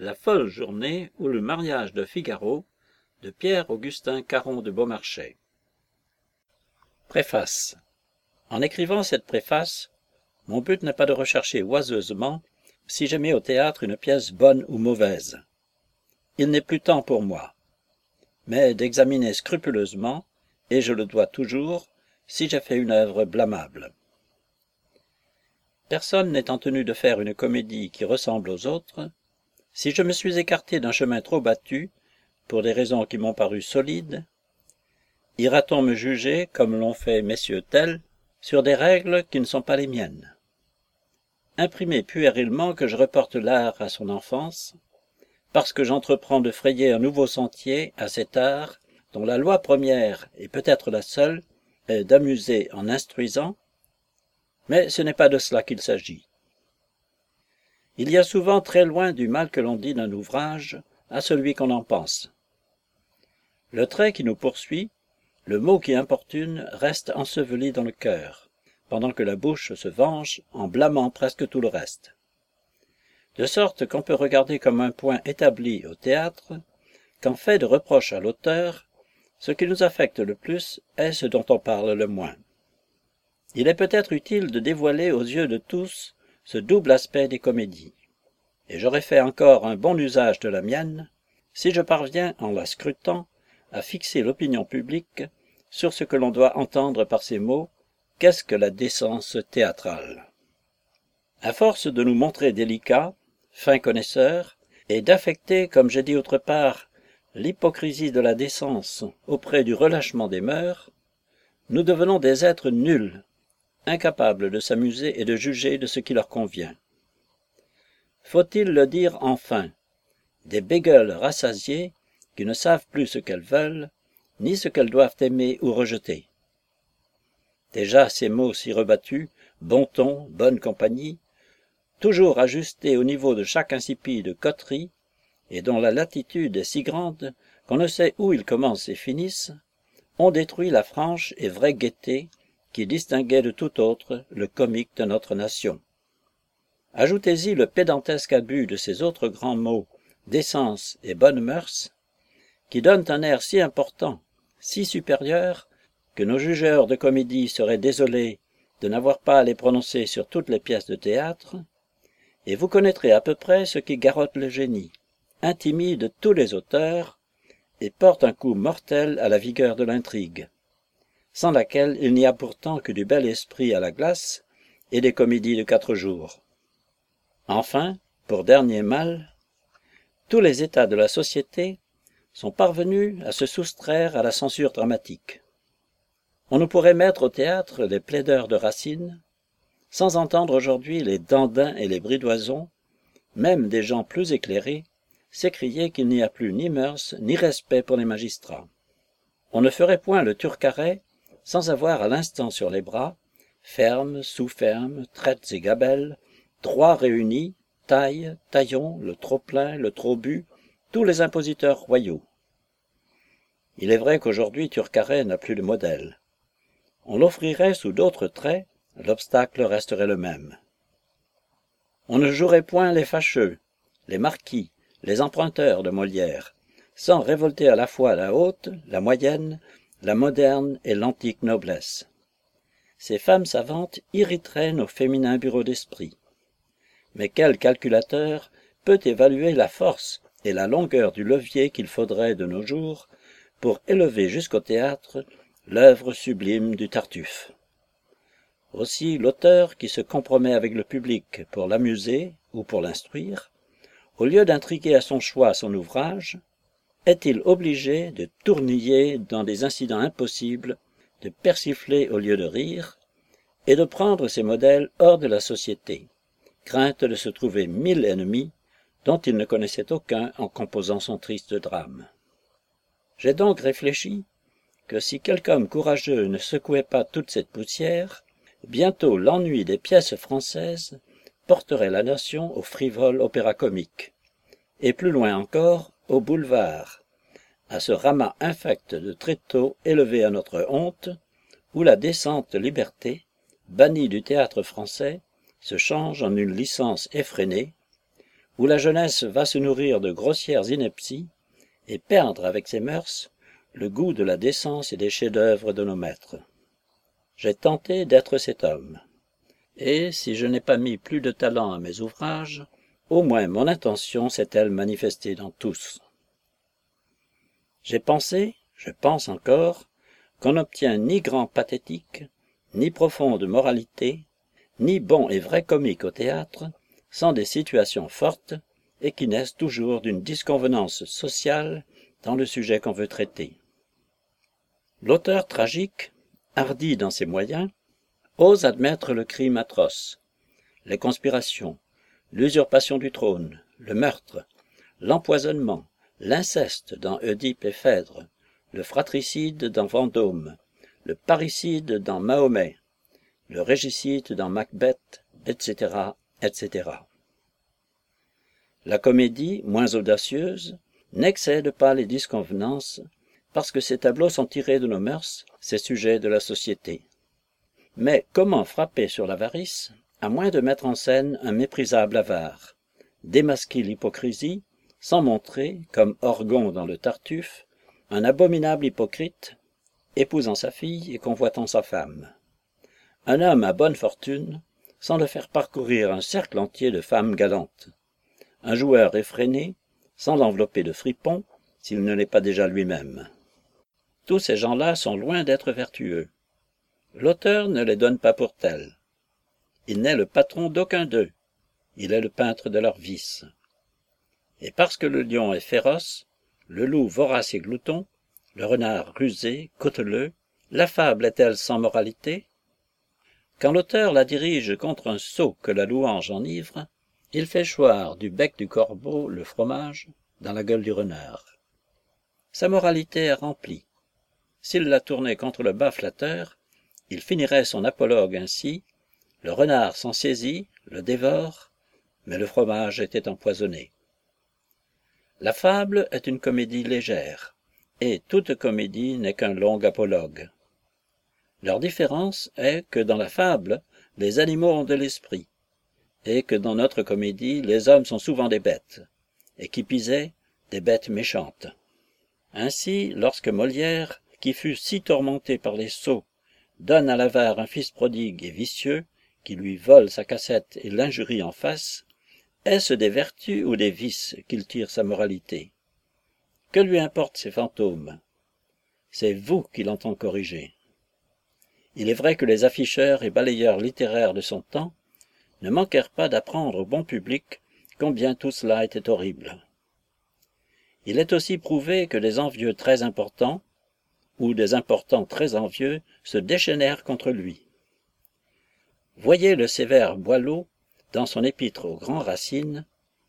La folle journée ou le mariage de Figaro de Pierre-Augustin Caron de Beaumarchais. Préface. En écrivant cette préface, mon but n'est pas de rechercher oiseusement si j'aimais au théâtre une pièce bonne ou mauvaise. Il n'est plus temps pour moi, mais d'examiner scrupuleusement, et je le dois toujours, si j'ai fait une œuvre blâmable. Personne n'étant tenu de faire une comédie qui ressemble aux autres, si je me suis écarté d'un chemin trop battu, pour des raisons qui m'ont paru solides, ira-t-on me juger, comme l'ont fait messieurs tels, sur des règles qui ne sont pas les miennes? Imprimer puérilement que je reporte l'art à son enfance, parce que j'entreprends de frayer un nouveau sentier à cet art dont la loi première, et peut-être la seule, est d'amuser en instruisant, mais ce n'est pas de cela qu'il s'agit. Il y a souvent très loin du mal que l'on dit d'un ouvrage à celui qu'on en pense. Le trait qui nous poursuit, le mot qui importune, reste enseveli dans le cœur, pendant que la bouche se venge en blâmant presque tout le reste. De sorte qu'on peut regarder comme un point établi au théâtre qu'en fait de reproche à l'auteur, ce qui nous affecte le plus est ce dont on parle le moins. Il est peut-être utile de dévoiler aux yeux de tous ce double aspect des comédies. Et j'aurais fait encore un bon usage de la mienne, si je parviens, en la scrutant, à fixer l'opinion publique sur ce que l'on doit entendre par ces mots Qu'est-ce que la décence théâtrale? À force de nous montrer délicats, fins connaisseurs, et d'affecter, comme j'ai dit autre part, l'hypocrisie de la décence auprès du relâchement des mœurs, nous devenons des êtres nuls incapables de s'amuser et de juger de ce qui leur convient. Faut-il le dire enfin? Des bégueules rassasiées qui ne savent plus ce qu'elles veulent, ni ce qu'elles doivent aimer ou rejeter. Déjà ces mots si rebattus, bon ton, bonne compagnie, toujours ajustés au niveau de chaque insipide coterie, et dont la latitude est si grande qu'on ne sait où ils commencent et finissent, ont détruit la franche et vraie gaieté qui distinguait de tout autre le comique de notre nation. Ajoutez-y le pédantesque abus de ces autres grands mots, décence et bonnes mœurs, qui donnent un air si important, si supérieur, que nos jugeurs de comédie seraient désolés de n'avoir pas à les prononcer sur toutes les pièces de théâtre, et vous connaîtrez à peu près ce qui garotte le génie, intimide tous les auteurs, et porte un coup mortel à la vigueur de l'intrigue sans laquelle il n'y a pourtant que du bel esprit à la glace et des comédies de quatre jours. Enfin, pour dernier mal, tous les états de la société sont parvenus à se soustraire à la censure dramatique. On ne pourrait mettre au théâtre les plaideurs de Racine, sans entendre aujourd'hui les dandins et les bridoisons, même des gens plus éclairés, s'écrier qu'il n'y a plus ni mœurs ni respect pour les magistrats. On ne ferait point le turcaret sans avoir à l'instant sur les bras fermes sous-fermes traites et gabelles droits réunis taille taillon le trop-plein le trop-bu tous les impositeurs royaux. Il est vrai qu'aujourd'hui turcaret n'a plus de modèle. On l'offrirait sous d'autres traits l'obstacle resterait le même. On ne jouerait point les fâcheux les marquis les emprunteurs de molière sans révolter à la fois la haute la moyenne la moderne et l'antique noblesse. Ces femmes savantes irriteraient nos féminins bureaux d'esprit. Mais quel calculateur peut évaluer la force et la longueur du levier qu'il faudrait de nos jours pour élever jusqu'au théâtre l'œuvre sublime du Tartuffe? Aussi l'auteur qui se compromet avec le public pour l'amuser ou pour l'instruire, au lieu d'intriguer à son choix son ouvrage, est-il obligé de tourniller dans des incidents impossibles, de persifler au lieu de rire, et de prendre ses modèles hors de la société, crainte de se trouver mille ennemis dont il ne connaissait aucun en composant son triste drame. J'ai donc réfléchi que si quelque homme courageux ne secouait pas toute cette poussière, bientôt l'ennui des pièces françaises porterait la nation au frivole opéra comique, et plus loin encore au boulevard, à ce ramas infect de tréteaux élevé à notre honte, où la décente liberté, bannie du théâtre français, se change en une licence effrénée, où la jeunesse va se nourrir de grossières inepties et perdre avec ses mœurs le goût de la décence et des chefs-d'œuvre de nos maîtres. J'ai tenté d'être cet homme, et si je n'ai pas mis plus de talent à mes ouvrages, au moins mon intention s'est-elle manifestée dans tous. J'ai pensé, je pense encore, qu'on n'obtient ni grand pathétique, ni profonde moralité, ni bon et vrai comique au théâtre, sans des situations fortes et qui naissent toujours d'une disconvenance sociale dans le sujet qu'on veut traiter. L'auteur tragique, hardi dans ses moyens, ose admettre le crime atroce, les conspirations, l'usurpation du trône, le meurtre, l'empoisonnement, l'inceste dans Oedipe et Phèdre, le fratricide dans Vendôme, le parricide dans Mahomet, le régicide dans Macbeth, etc., etc. La comédie, moins audacieuse, n'excède pas les disconvenances, parce que ces tableaux sont tirés de nos mœurs, ces sujets de la société. Mais comment frapper sur l'avarice, à moins de mettre en scène un méprisable avare, démasquer l'hypocrisie, sans montrer, comme Orgon dans le Tartuffe, un abominable hypocrite, épousant sa fille et convoitant sa femme. Un homme à bonne fortune, sans le faire parcourir un cercle entier de femmes galantes. Un joueur effréné, sans l'envelopper de fripons, s'il ne l'est pas déjà lui-même. Tous ces gens-là sont loin d'être vertueux. L'auteur ne les donne pas pour tels. Il n'est le patron d'aucun d'eux. Il est le peintre de leurs vices. Et parce que le lion est féroce, le loup vorace et glouton, le renard rusé, cauteleux, la fable est-elle sans moralité? Quand l'auteur la dirige contre un sot que la louange enivre, il fait choir du bec du corbeau le fromage dans la gueule du renard. Sa moralité est remplie. S'il la tournait contre le bas flatteur, il finirait son apologue ainsi, le renard s'en saisit, le dévore, mais le fromage était empoisonné. La fable est une comédie légère, et toute comédie n'est qu'un long apologue. Leur différence est que dans la fable, les animaux ont de l'esprit, et que dans notre comédie, les hommes sont souvent des bêtes, et qui pisait, des bêtes méchantes. Ainsi, lorsque Molière, qui fut si tourmenté par les sots, donne à l'avare un fils prodigue et vicieux, qui lui vole sa cassette et l'injurie en face, est-ce des vertus ou des vices qu'il tire sa moralité? Que lui importent ces fantômes? C'est vous qui l'entend corriger. Il est vrai que les afficheurs et balayeurs littéraires de son temps ne manquèrent pas d'apprendre au bon public combien tout cela était horrible. Il est aussi prouvé que des envieux très importants, ou des importants très envieux, se déchaînèrent contre lui. Voyez le sévère Boileau, dans son épître au grand Racine,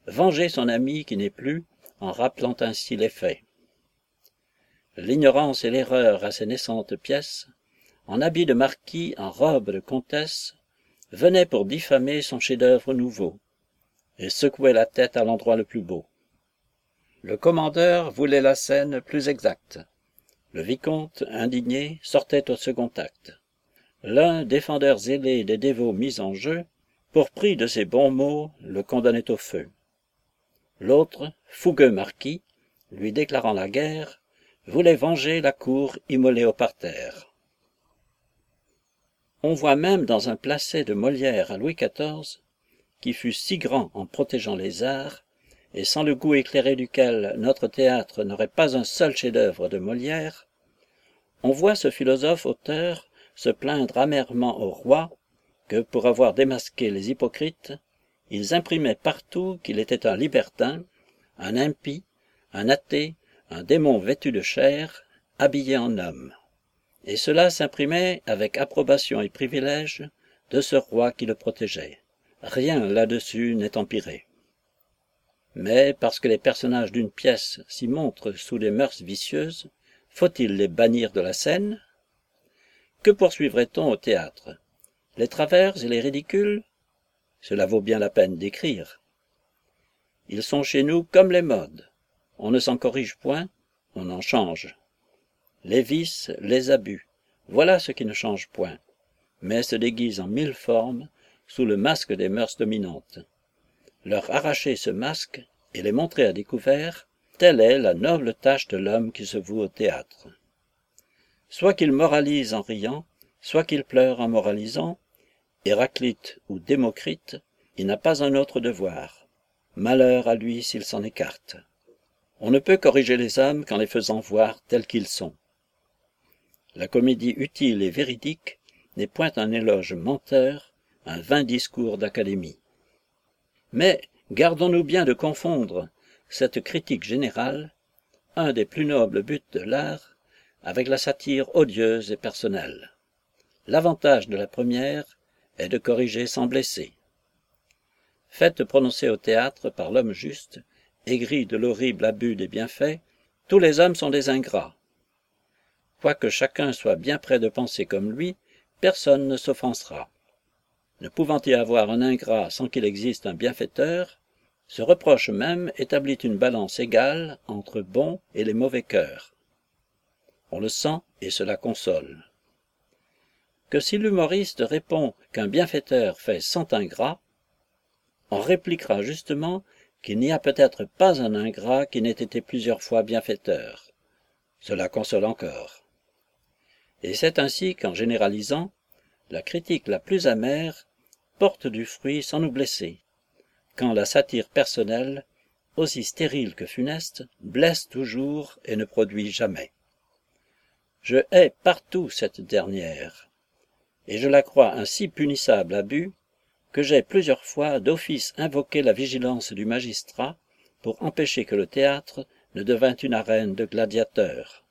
venger son ami qui n'est plus, en rappelant ainsi les faits. L'ignorance et l'erreur à ces naissantes pièces en habit de marquis, en robe de comtesse, venait pour diffamer son chef-d'œuvre nouveau, et secouait la tête à l'endroit le plus beau. Le commandeur voulait la scène plus exacte. Le vicomte, indigné, sortait au second acte. L'un, défendeur zélé des dévots mis en jeu, pour prix de ses bons mots, le condamnait au feu. L'autre, fougueux marquis, lui déclarant la guerre, voulait venger la cour immolée au parterre. On voit même dans un placet de Molière à Louis XIV, qui fut si grand en protégeant les arts, et sans le goût éclairé duquel notre théâtre n'aurait pas un seul chef-d'œuvre de Molière, on voit ce philosophe auteur se plaindre amèrement au roi que, pour avoir démasqué les hypocrites, ils imprimaient partout qu'il était un libertin, un impie, un athée, un démon vêtu de chair, habillé en homme et cela s'imprimait avec approbation et privilège de ce roi qui le protégeait. Rien là-dessus n'est empiré. Mais parce que les personnages d'une pièce s'y montrent sous des mœurs vicieuses, faut-il les bannir de la scène? Que poursuivrait-on au théâtre? Les travers et les ridicules? Cela vaut bien la peine d'écrire. Ils sont chez nous comme les modes. On ne s'en corrige point, on en change les vices, les abus, voilà ce qui ne change point, mais se déguise en mille formes sous le masque des mœurs dominantes. leur arracher ce masque et les montrer à découvert, telle est la noble tâche de l'homme qui se voue au théâtre. Soit qu'il moralise en riant, soit qu'il pleure en moralisant, Héraclite ou Démocrite, il n'a pas un autre devoir. Malheur à lui s'il s'en écarte. On ne peut corriger les hommes qu'en les faisant voir tels qu'ils sont. La comédie utile et véridique n'est point un éloge menteur, un vain discours d'académie. Mais gardons-nous bien de confondre cette critique générale, un des plus nobles buts de l'art, avec la satire odieuse et personnelle. L'avantage de la première est de corriger sans blesser. Faite prononcer au théâtre par l'homme juste, aigri de l'horrible abus des bienfaits, tous les hommes sont des ingrats. Quoique chacun soit bien près de penser comme lui, personne ne s'offensera. Ne pouvant y avoir un ingrat sans qu'il existe un bienfaiteur, ce reproche même établit une balance égale entre bons et les mauvais cœurs. On le sent et cela console. Que si l'humoriste répond qu'un bienfaiteur fait cent ingrats, on répliquera justement qu'il n'y a peut-être pas un ingrat qui n'ait été plusieurs fois bienfaiteur. Cela console encore. Et c'est ainsi qu'en généralisant, la critique la plus amère porte du fruit sans nous blesser, quand la satire personnelle, aussi stérile que funeste, blesse toujours et ne produit jamais. Je hais partout cette dernière, et je la crois un si punissable abus que j'ai plusieurs fois d'office invoqué la vigilance du magistrat pour empêcher que le théâtre ne devînt une arène de gladiateurs,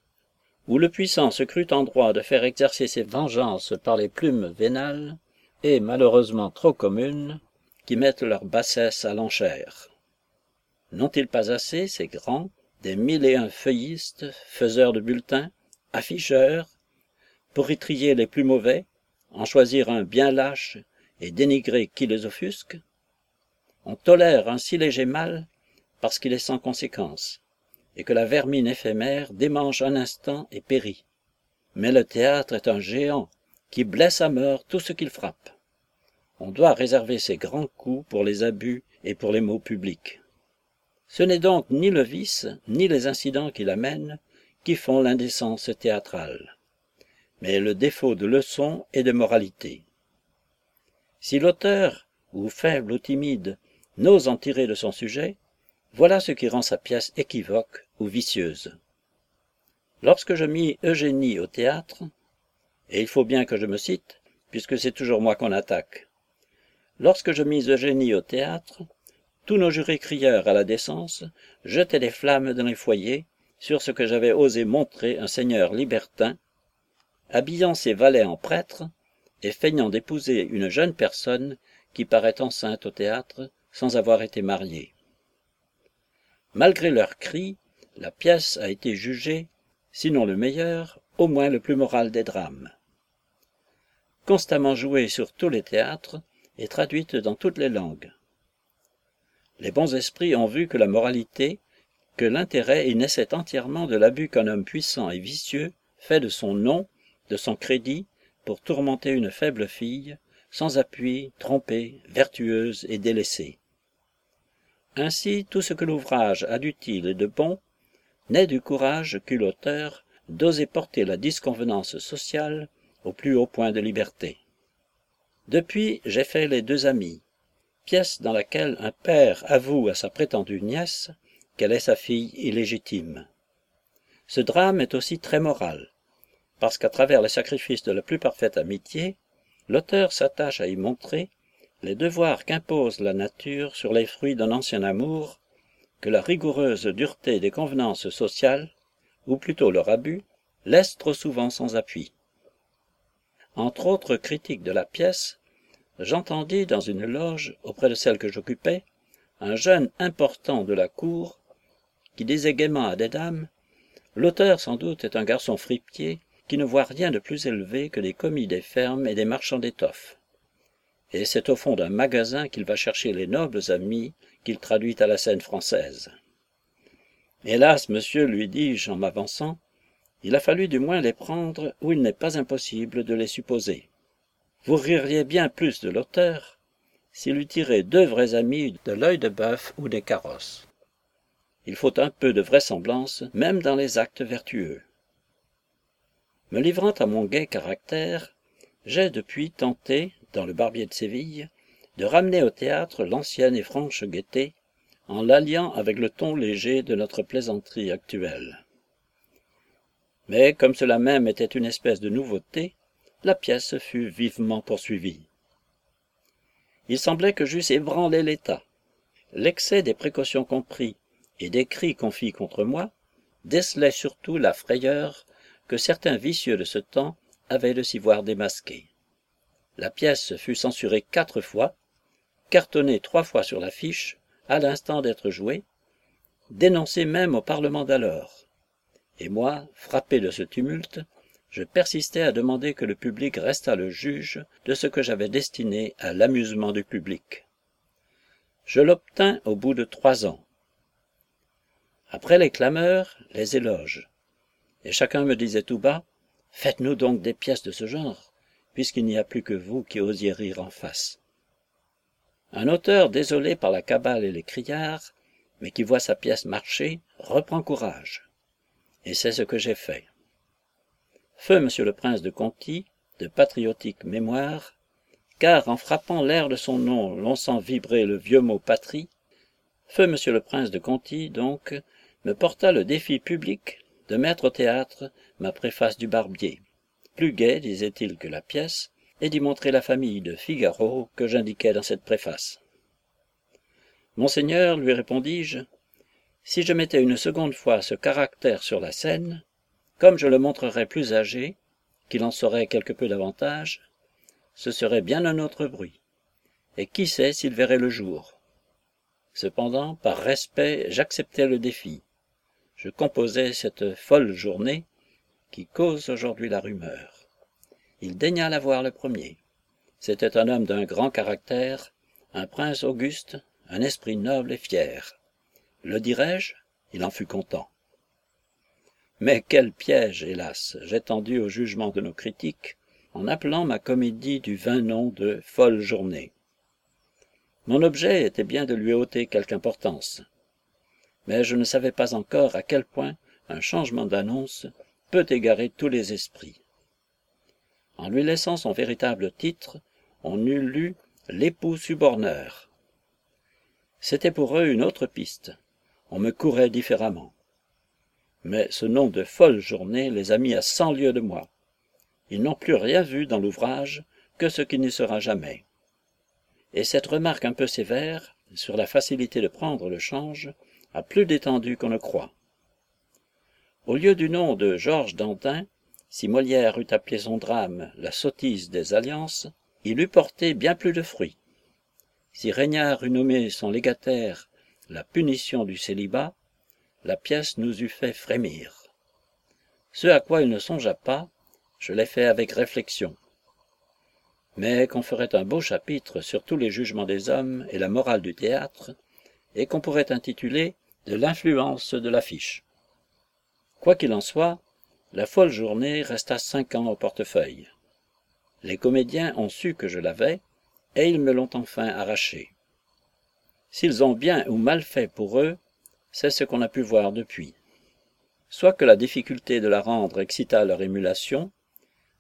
où le puissant se crut en droit de faire exercer ses vengeances par les plumes vénales, et malheureusement trop communes, qui mettent leur bassesse à l'enchère. N'ont-ils pas assez, ces grands, des mille et un feuillistes, faiseurs de bulletins, afficheurs, pour y trier les plus mauvais, en choisir un bien lâche et dénigrer qui les offusque On tolère un si léger mal parce qu'il est sans conséquence, et que la vermine éphémère démange un instant et périt. Mais le théâtre est un géant qui blesse à mort tout ce qu'il frappe on doit réserver ses grands coups pour les abus et pour les maux publics. Ce n'est donc ni le vice, ni les incidents qui l'amènent, qui font l'indécence théâtrale, mais le défaut de leçon et de moralité. Si l'auteur, ou faible ou timide, n'ose en tirer de son sujet, voilà ce qui rend sa pièce équivoque ou vicieuse. Lorsque je mis Eugénie au théâtre, et il faut bien que je me cite, puisque c'est toujours moi qu'on attaque, Lorsque je mis Eugénie au théâtre, tous nos jurés crieurs à la décence jetaient des flammes dans les foyers sur ce que j'avais osé montrer un seigneur libertin, habillant ses valets en prêtres et feignant d'épouser une jeune personne qui paraît enceinte au théâtre sans avoir été mariée. Malgré leurs cris, la pièce a été jugée, sinon le meilleur, au moins le plus moral des drames. Constamment jouée sur tous les théâtres, et traduite dans toutes les langues. Les bons esprits ont vu que la moralité, que l'intérêt y naissait entièrement de l'abus qu'un homme puissant et vicieux fait de son nom, de son crédit, pour tourmenter une faible fille, sans appui, trompée, vertueuse et délaissée. Ainsi, tout ce que l'ouvrage a d'utile et de bon naît du courage qu'eut l'auteur d'oser porter la disconvenance sociale au plus haut point de liberté. Depuis, j'ai fait Les Deux Amis, pièce dans laquelle un père avoue à sa prétendue nièce qu'elle est sa fille illégitime. Ce drame est aussi très moral, parce qu'à travers le sacrifice de la plus parfaite amitié, l'auteur s'attache à y montrer les devoirs qu'impose la nature sur les fruits d'un ancien amour, que la rigoureuse dureté des convenances sociales, ou plutôt leur abus, laisse trop souvent sans appui. Entre autres critiques de la pièce, j'entendis dans une loge auprès de celle que j'occupais un jeune important de la cour qui disait gaiement à des dames l'auteur sans doute est un garçon fripier qui ne voit rien de plus élevé que les commis des fermes et des marchands d'étoffes. Et c'est au fond d'un magasin qu'il va chercher les nobles amis qu'il traduit à la scène française. Hélas monsieur lui dis-je en m'avançant il a fallu du moins les prendre où il n'est pas impossible de les supposer. Vous ririez bien plus de l'auteur s'il eût tiré deux vrais amis de l'œil de bœuf ou des carrosses. Il faut un peu de vraisemblance, même dans les actes vertueux. Me livrant à mon gai caractère, j'ai depuis tenté, dans le Barbier de Séville, de ramener au théâtre l'ancienne et franche gaieté, en l'alliant avec le ton léger de notre plaisanterie actuelle. Mais comme cela même était une espèce de nouveauté, la pièce fut vivement poursuivie. Il semblait que j'eusse ébranlé l'État. L'excès des précautions compris et des cris qu'on fit contre moi décelait surtout la frayeur que certains vicieux de ce temps avaient de s'y voir démasqués. La pièce fut censurée quatre fois, cartonnée trois fois sur l'affiche, à l'instant d'être jouée, dénoncée même au Parlement d'alors. Et moi, frappé de ce tumulte, je persistais à demander que le public restât le juge de ce que j'avais destiné à l'amusement du public. Je l'obtins au bout de trois ans. Après les clameurs, les éloges. Et chacun me disait tout bas, Faites-nous donc des pièces de ce genre, puisqu'il n'y a plus que vous qui osiez rire en face. Un auteur désolé par la cabale et les criards, mais qui voit sa pièce marcher, reprend courage. Et c'est ce que j'ai fait. Feu monsieur le prince de Conti, de patriotique mémoire, car en frappant l'air de son nom l'on sent vibrer le vieux mot patrie, feu monsieur le prince de Conti, donc, me porta le défi public de mettre au théâtre ma préface du barbier, plus gaie, disait-il, que la pièce, et d'y montrer la famille de Figaro que j'indiquais dans cette préface. Monseigneur, lui répondis-je, si je mettais une seconde fois ce caractère sur la scène, comme je le montrerais plus âgé, qu'il en saurait quelque peu davantage, ce serait bien un autre bruit. Et qui sait s'il verrait le jour? Cependant, par respect, j'acceptais le défi. Je composais cette folle journée qui cause aujourd'hui la rumeur. Il daigna la voir le premier. C'était un homme d'un grand caractère, un prince auguste, un esprit noble et fier. Le dirais-je Il en fut content. Mais quel piège, hélas, j'ai tendu au jugement de nos critiques en appelant ma comédie du vain nom de Folle journée. Mon objet était bien de lui ôter quelque importance. Mais je ne savais pas encore à quel point un changement d'annonce peut égarer tous les esprits. En lui laissant son véritable titre, on eût lu l'époux suborneur. C'était pour eux une autre piste. On me courait différemment mais ce nom de folle journée les a mis à cent lieues de moi. Ils n'ont plus rien vu dans l'ouvrage que ce qui n'y sera jamais. Et cette remarque un peu sévère sur la facilité de prendre le change plus d'étendue qu'on ne croit. Au lieu du nom de Georges Dantin, si Molière eût appelé son drame la sottise des alliances, il eût porté bien plus de fruits. Si Régnard eût nommé son légataire la punition du célibat, la pièce nous eût fait frémir. Ce à quoi il ne songea pas, je l'ai fait avec réflexion. Mais qu'on ferait un beau chapitre sur tous les jugements des hommes et la morale du théâtre, et qu'on pourrait intituler de l'influence de l'affiche. Quoi qu'il en soit, la folle journée resta cinq ans au portefeuille. Les comédiens ont su que je l'avais, et ils me l'ont enfin arraché. S'ils ont bien ou mal fait pour eux, c'est ce qu'on a pu voir depuis. Soit que la difficulté de la rendre excita leur émulation,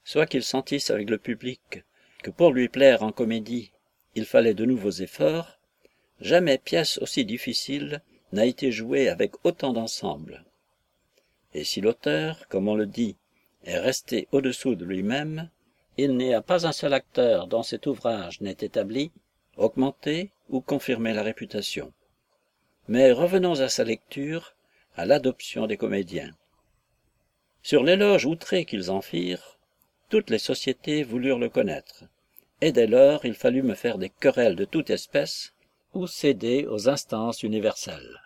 soit qu'ils sentissent avec le public que pour lui plaire en comédie, il fallait de nouveaux efforts, jamais pièce aussi difficile n'a été jouée avec autant d'ensemble. Et si l'auteur, comme on le dit, est resté au-dessous de lui-même, il n'y a pas un seul acteur dont cet ouvrage n'ait établi, augmenté ou confirmé la réputation. Mais revenons à sa lecture, à l'adoption des comédiens. Sur l'éloge outré qu'ils en firent, toutes les sociétés voulurent le connaître, et dès lors il fallut me faire des querelles de toute espèce, ou céder aux instances universelles.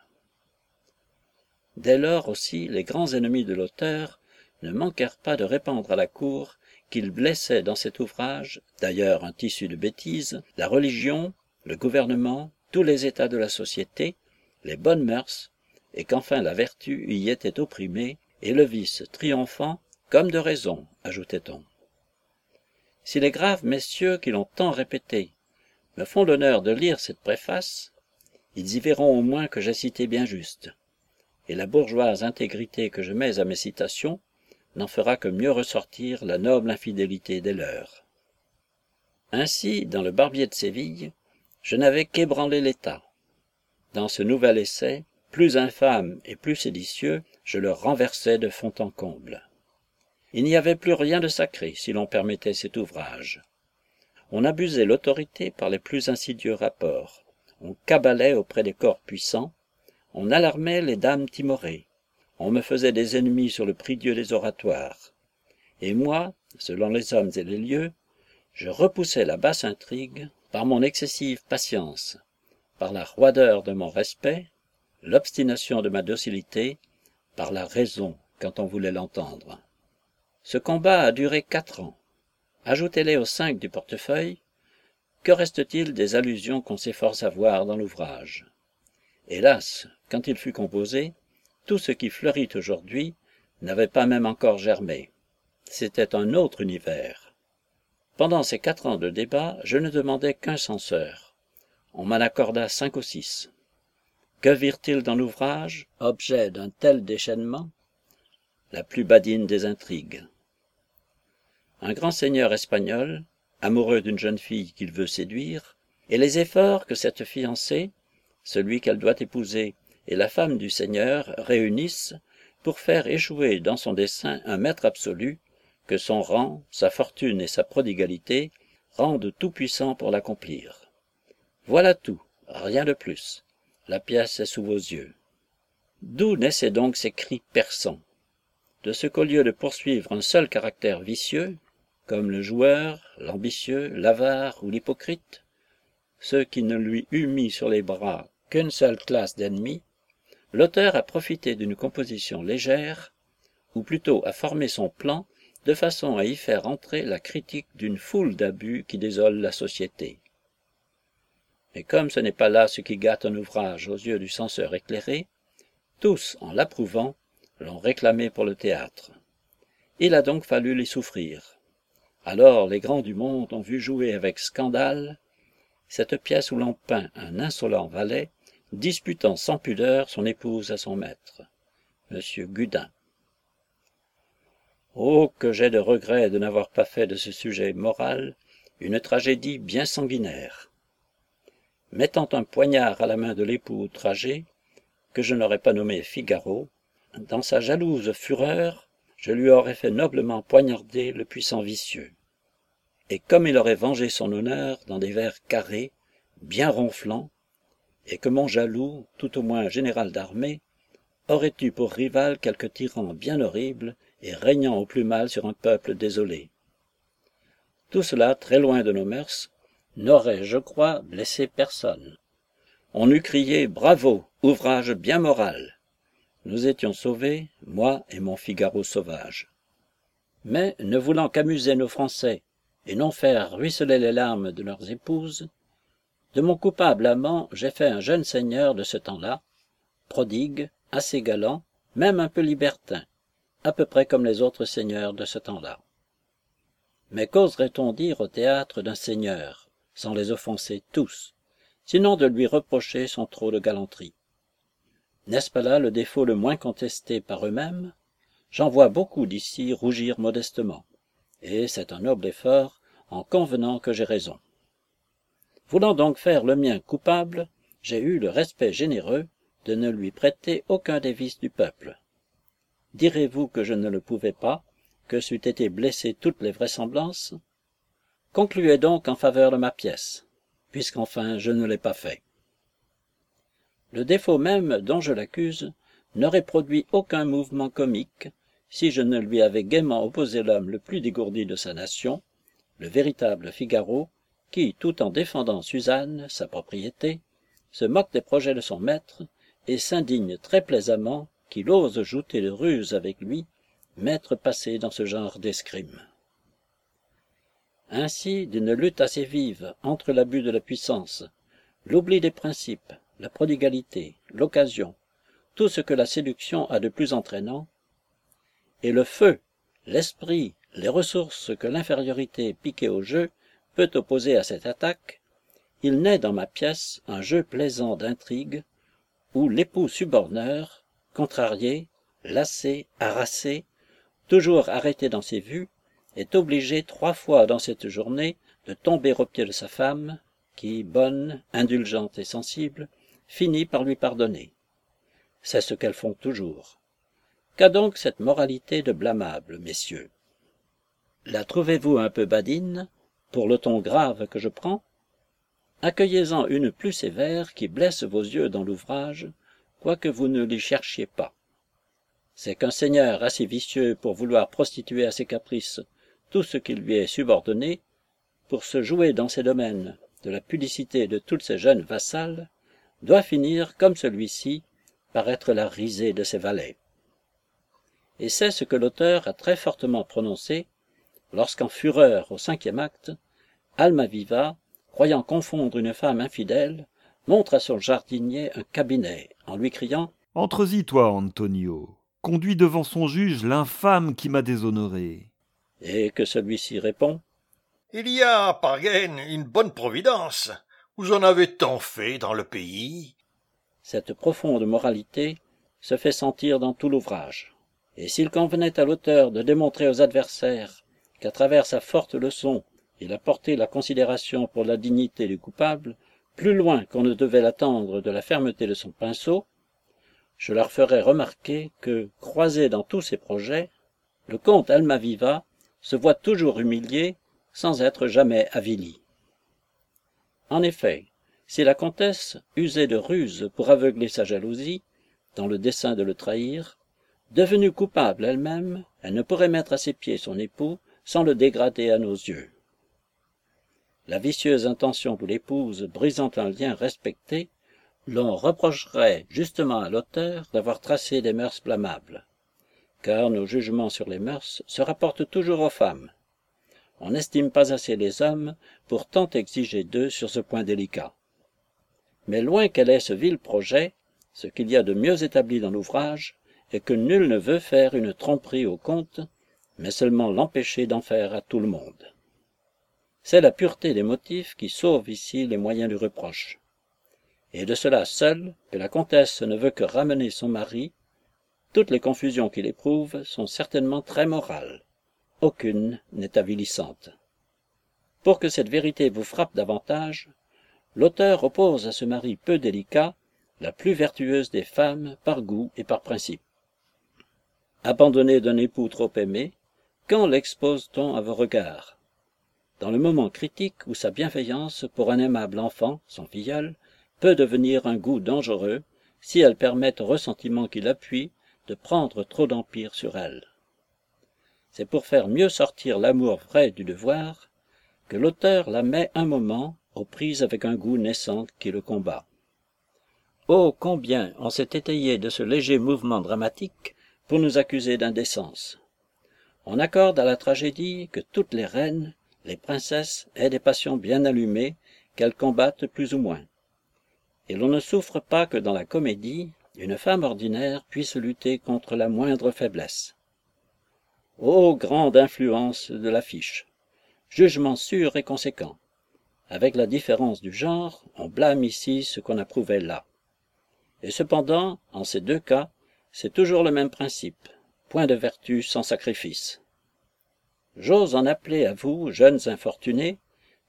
Dès lors aussi les grands ennemis de l'auteur ne manquèrent pas de répandre à la cour qu'il blessait dans cet ouvrage, d'ailleurs un tissu de bêtises, la religion, le gouvernement, tous les états de la société, les bonnes mœurs, et qu'enfin la vertu y était opprimée, et le vice triomphant, comme de raison, ajoutait-on. Si les graves messieurs qui l'ont tant répété me font l'honneur de lire cette préface, ils y verront au moins que j'ai cité bien juste, et la bourgeoise intégrité que je mets à mes citations n'en fera que mieux ressortir la noble infidélité des leurs. Ainsi, dans le Barbier de Séville, je n'avais qu'ébranlé l'État. Dans ce nouvel essai, plus infâme et plus séditieux, je le renversais de fond en comble. Il n'y avait plus rien de sacré, si l'on permettait cet ouvrage. On abusait l'autorité par les plus insidieux rapports, on cabalait auprès des corps puissants, on alarmait les dames timorées, on me faisait des ennemis sur le prie-dieu des oratoires. Et moi, selon les hommes et les lieux, je repoussais la basse intrigue par mon excessive patience, par la roideur de mon respect, l'obstination de ma docilité, par la raison quand on voulait l'entendre. Ce combat a duré quatre ans. Ajoutez-les aux cinq du portefeuille, que reste-t-il des allusions qu'on s'efforce à voir dans l'ouvrage? Hélas, quand il fut composé, tout ce qui fleurit aujourd'hui n'avait pas même encore germé. C'était un autre univers. Pendant ces quatre ans de débat, je ne demandais qu'un censeur. On m'en accorda cinq ou six. Que virent-ils dans l'ouvrage, objet d'un tel déchaînement? La plus badine des intrigues. Un grand seigneur espagnol, amoureux d'une jeune fille qu'il veut séduire, et les efforts que cette fiancée, celui qu'elle doit épouser, et la femme du seigneur réunissent pour faire échouer dans son dessein un maître absolu que son rang, sa fortune et sa prodigalité rendent tout-puissant pour l'accomplir. Voilà tout, rien de plus. La pièce est sous vos yeux. D'où naissaient donc ces cris perçants? De ce qu'au lieu de poursuivre un seul caractère vicieux, comme le joueur, l'ambitieux, l'avare ou l'hypocrite, ceux qui ne lui eût mis sur les bras qu'une seule classe d'ennemis, l'auteur a profité d'une composition légère, ou plutôt a formé son plan de façon à y faire entrer la critique d'une foule d'abus qui désolent la société. Et comme ce n'est pas là ce qui gâte un ouvrage aux yeux du censeur éclairé, tous, en l'approuvant, l'ont réclamé pour le théâtre. Il a donc fallu les souffrir. Alors les grands du monde ont vu jouer avec scandale cette pièce où l'on peint un insolent valet disputant sans pudeur son épouse à son maître, M. Gudin. Oh que j'ai de regrets de n'avoir pas fait de ce sujet moral une tragédie bien sanguinaire. Mettant un poignard à la main de l'époux outragé, que je n'aurais pas nommé Figaro, dans sa jalouse fureur, je lui aurais fait noblement poignarder le puissant vicieux. Et comme il aurait vengé son honneur dans des vers carrés, bien ronflants, et que mon jaloux, tout au moins général d'armée, aurait eu pour rival quelque tyran bien horrible et régnant au plus mal sur un peuple désolé. Tout cela, très loin de nos mœurs, n'aurait, je crois, blessé personne. On eût crié Bravo, ouvrage bien moral. Nous étions sauvés, moi et mon Figaro sauvage. Mais, ne voulant qu'amuser nos Français et non faire ruisseler les larmes de leurs épouses, de mon coupable amant j'ai fait un jeune seigneur de ce temps-là, prodigue, assez galant, même un peu libertin, à peu près comme les autres seigneurs de ce temps-là. Mais qu'oserait-on dire au théâtre d'un seigneur, sans les offenser tous, sinon de lui reprocher son trop de galanterie? N'est-ce pas là le défaut le moins contesté par eux-mêmes? J'en vois beaucoup d'ici rougir modestement, et c'est un noble effort en convenant que j'ai raison. Voulant donc faire le mien coupable, j'ai eu le respect généreux de ne lui prêter aucun des vices du peuple, direz-vous que je ne le pouvais pas, que c'eût été blesser toutes les vraisemblances? Concluez donc en faveur de ma pièce, puisqu'enfin je ne l'ai pas fait. Le défaut même dont je l'accuse n'aurait produit aucun mouvement comique si je ne lui avais gaiement opposé l'homme le plus dégourdi de sa nation, le véritable Figaro, qui, tout en défendant Suzanne, sa propriété, se moque des projets de son maître et s'indigne très plaisamment qu'il ose jouter de ruse avec lui, maître passé dans ce genre d'escrime. Ainsi, d'une lutte assez vive entre l'abus de la puissance, l'oubli des principes, la prodigalité, l'occasion, tout ce que la séduction a de plus entraînant, et le feu, l'esprit, les ressources que l'infériorité piquée au jeu peut opposer à cette attaque, il naît dans ma pièce un jeu plaisant d'intrigue, où l'époux suborneur, contrarié, lassé, harassé, toujours arrêté dans ses vues, est obligé trois fois dans cette journée de tomber aux pieds de sa femme, qui, bonne, indulgente et sensible, finit par lui pardonner. C'est ce qu'elles font toujours. Qu'a donc cette moralité de blâmable, messieurs? La trouvez-vous un peu badine, pour le ton grave que je prends Accueillez-en une plus sévère qui blesse vos yeux dans l'ouvrage, quoique vous ne l'y cherchiez pas. C'est qu'un seigneur assez vicieux pour vouloir prostituer à ses caprices tout ce qui lui est subordonné, pour se jouer dans ses domaines de la pudicité de toutes ses jeunes vassales, doit finir, comme celui-ci, par être la risée de ses valets. Et c'est ce que l'auteur a très fortement prononcé lorsqu'en fureur au cinquième acte, Almaviva, croyant confondre une femme infidèle, montre à son jardinier un cabinet, en lui criant Entre-y, toi, Antonio. Conduis devant son juge l'infâme qui m'a déshonoré. Et que celui-ci répond Il y a, par une bonne providence. Vous en avez tant fait dans le pays. Cette profonde moralité se fait sentir dans tout l'ouvrage. Et s'il convenait à l'auteur de démontrer aux adversaires qu'à travers sa forte leçon il a porté la considération pour la dignité du coupable plus loin qu'on ne devait l'attendre de la fermeté de son pinceau, je leur ferai remarquer que, croisé dans tous ses projets, le comte Almaviva se voit toujours humilié sans être jamais avili. En effet, si la comtesse usait de ruses pour aveugler sa jalousie, dans le dessein de le trahir, devenue coupable elle-même, elle ne pourrait mettre à ses pieds son époux sans le dégrader à nos yeux. La vicieuse intention de l'épouse brisant un lien respecté, l'on reprocherait justement à l'auteur d'avoir tracé des mœurs blâmables. Car nos jugements sur les mœurs se rapportent toujours aux femmes. On n'estime pas assez les hommes pour tant exiger d'eux sur ce point délicat. Mais loin qu'elle ait ce vil projet, ce qu'il y a de mieux établi dans l'ouvrage est que nul ne veut faire une tromperie au comte, mais seulement l'empêcher d'en faire à tout le monde. C'est la pureté des motifs qui sauve ici les moyens du reproche. Et de cela seul que la comtesse ne veut que ramener son mari, toutes les confusions qu'il éprouve sont certainement très morales. Aucune n'est avilissante. Pour que cette vérité vous frappe davantage, l'auteur oppose à ce mari peu délicat la plus vertueuse des femmes par goût et par principe. Abandonné d'un époux trop aimé, quand l'expose-t-on à vos regards? Dans le moment critique où sa bienveillance pour un aimable enfant, son filleul, peut devenir un goût dangereux si elle permet au ressentiment qui l'appuie de prendre trop d'empire sur elle. C'est pour faire mieux sortir l'amour vrai du devoir que l'auteur la met un moment aux prises avec un goût naissant qui le combat. Oh combien on s'est étayé de ce léger mouvement dramatique pour nous accuser d'indécence. On accorde à la tragédie que toutes les reines, les princesses, aient des passions bien allumées qu'elles combattent plus ou moins. Et l'on ne souffre pas que dans la comédie, une femme ordinaire puisse lutter contre la moindre faiblesse. Ô grande influence de l'affiche! Jugement sûr et conséquent. Avec la différence du genre, on blâme ici ce qu'on approuvait là. Et cependant, en ces deux cas, c'est toujours le même principe, point de vertu sans sacrifice. J'ose en appeler à vous, jeunes infortunés,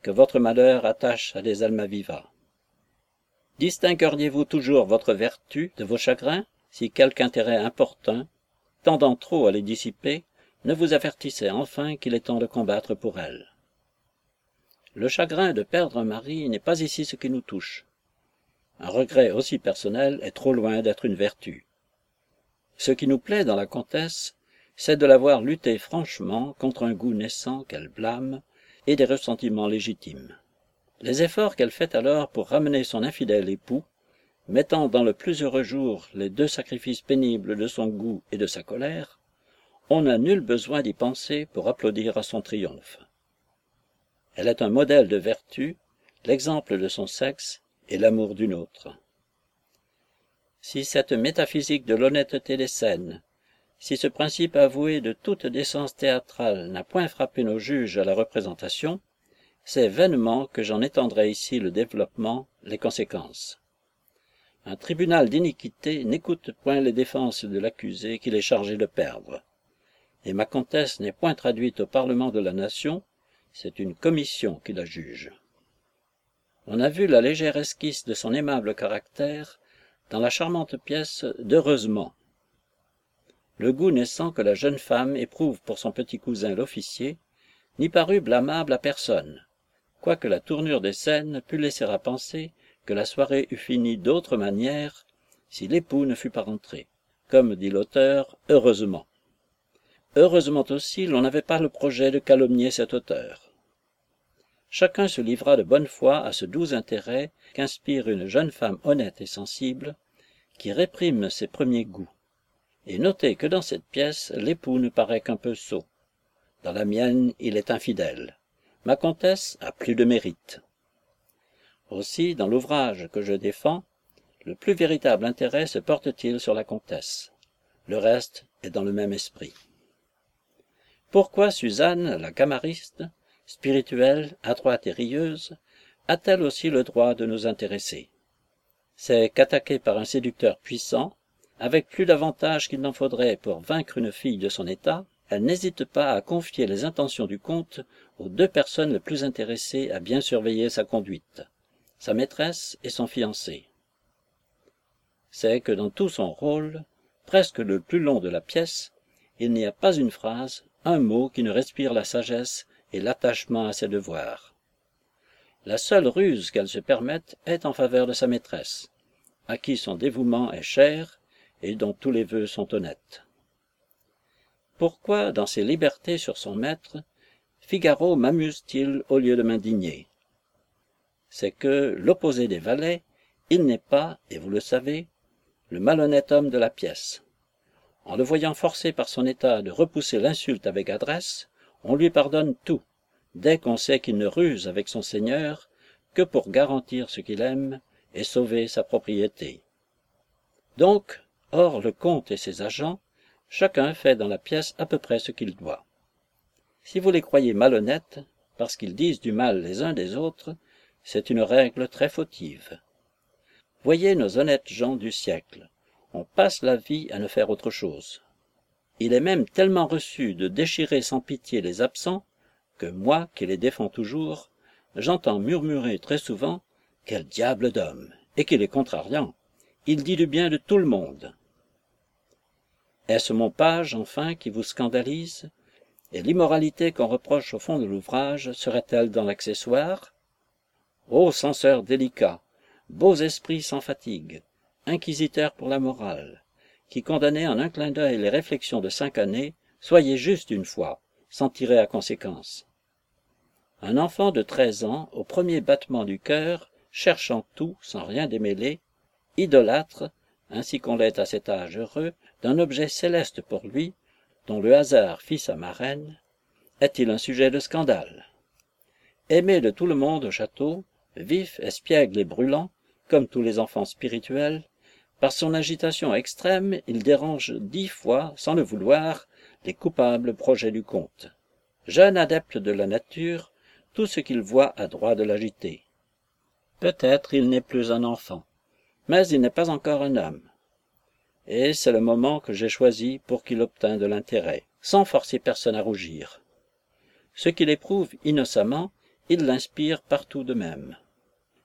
que votre malheur attache à des almaviva. Distingueriez-vous toujours votre vertu de vos chagrins, si quelque intérêt important, tendant trop à les dissiper, ne vous avertissait enfin qu'il est temps de combattre pour elle. Le chagrin de perdre un mari n'est pas ici ce qui nous touche. Un regret aussi personnel est trop loin d'être une vertu. Ce qui nous plaît dans la comtesse, c'est de la voir lutter franchement contre un goût naissant qu'elle blâme et des ressentiments légitimes. Les efforts qu'elle fait alors pour ramener son infidèle époux, mettant dans le plus heureux jour les deux sacrifices pénibles de son goût et de sa colère, on n'a nul besoin d'y penser pour applaudir à son triomphe. Elle est un modèle de vertu, l'exemple de son sexe et l'amour d'une autre si cette métaphysique de l'honnêteté des scènes, si ce principe avoué de toute décence théâtrale n'a point frappé nos juges à la représentation, c'est vainement que j'en étendrai ici le développement, les conséquences. Un tribunal d'iniquité n'écoute point les défenses de l'accusé qu'il est chargé de perdre. Et ma comtesse n'est point traduite au Parlement de la Nation, c'est une commission qui la juge. On a vu la légère esquisse de son aimable caractère dans la charmante pièce d'Heureusement. Le goût naissant que la jeune femme éprouve pour son petit cousin l'officier n'y parut blâmable à personne, quoique la tournure des scènes pût laisser à penser que la soirée eût fini d'autre manière si l'époux ne fût pas rentré, comme dit l'auteur, heureusement. Heureusement aussi l'on n'avait pas le projet de calomnier cet auteur. Chacun se livra de bonne foi à ce doux intérêt qu'inspire une jeune femme honnête et sensible, qui réprime ses premiers goûts. Et notez que dans cette pièce, l'époux ne paraît qu'un peu sot. Dans la mienne, il est infidèle. Ma comtesse a plus de mérite. Aussi, dans l'ouvrage que je défends, le plus véritable intérêt se porte-t-il sur la comtesse. Le reste est dans le même esprit. Pourquoi Suzanne, la camariste, spirituelle, adroite et rieuse, a-t-elle aussi le droit de nous intéresser? C'est qu'attaquée par un séducteur puissant, avec plus d'avantages qu'il n'en faudrait pour vaincre une fille de son état, elle n'hésite pas à confier les intentions du comte aux deux personnes les plus intéressées à bien surveiller sa conduite, sa maîtresse et son fiancé. C'est que dans tout son rôle, presque le plus long de la pièce, il n'y a pas une phrase, un mot qui ne respire la sagesse et l'attachement à ses devoirs. La seule ruse qu'elle se permette est en faveur de sa maîtresse, à qui son dévouement est cher et dont tous les vœux sont honnêtes. Pourquoi, dans ses libertés sur son maître, Figaro m'amuse-t-il au lieu de m'indigner? C'est que, l'opposé des valets, il n'est pas, et vous le savez, le malhonnête homme de la pièce. En le voyant forcé par son état de repousser l'insulte avec adresse, on lui pardonne tout, dès qu'on sait qu'il ne ruse avec son seigneur que pour garantir ce qu'il aime et sauver sa propriété. Donc, hors le comte et ses agents, chacun fait dans la pièce à peu près ce qu'il doit. Si vous les croyez malhonnêtes, parce qu'ils disent du mal les uns des autres, c'est une règle très fautive. Voyez nos honnêtes gens du siècle, on passe la vie à ne faire autre chose. Il est même tellement reçu de déchirer sans pitié les absents, que moi, qui les défends toujours, j'entends murmurer très souvent Quel diable d'homme! Et qu'il est contrariant. Il dit du bien de tout le monde. Est-ce mon page, enfin, qui vous scandalise? Et l'immoralité qu'on reproche au fond de l'ouvrage serait-elle dans l'accessoire? Ô censeurs délicats, beaux esprits sans fatigue, inquisiteurs pour la morale, qui condamnait en un clin d'œil les réflexions de cinq années, soyez juste une fois, sans tirer à conséquence. Un enfant de treize ans, au premier battement du cœur, cherchant tout, sans rien démêler, idolâtre, ainsi qu'on l'est à cet âge heureux, d'un objet céleste pour lui, dont le hasard fit sa marraine, est-il un sujet de scandale? Aimé de tout le monde au château, vif, espiègle et brûlant, comme tous les enfants spirituels, par son agitation extrême, il dérange dix fois, sans le vouloir, les coupables projets du comte. Jeune adepte de la nature, tout ce qu'il voit a droit de l'agiter. Peut-être il n'est plus un enfant, mais il n'est pas encore un homme. Et c'est le moment que j'ai choisi pour qu'il obtînt de l'intérêt, sans forcer personne à rougir. Ce qu'il éprouve innocemment, il l'inspire partout de même.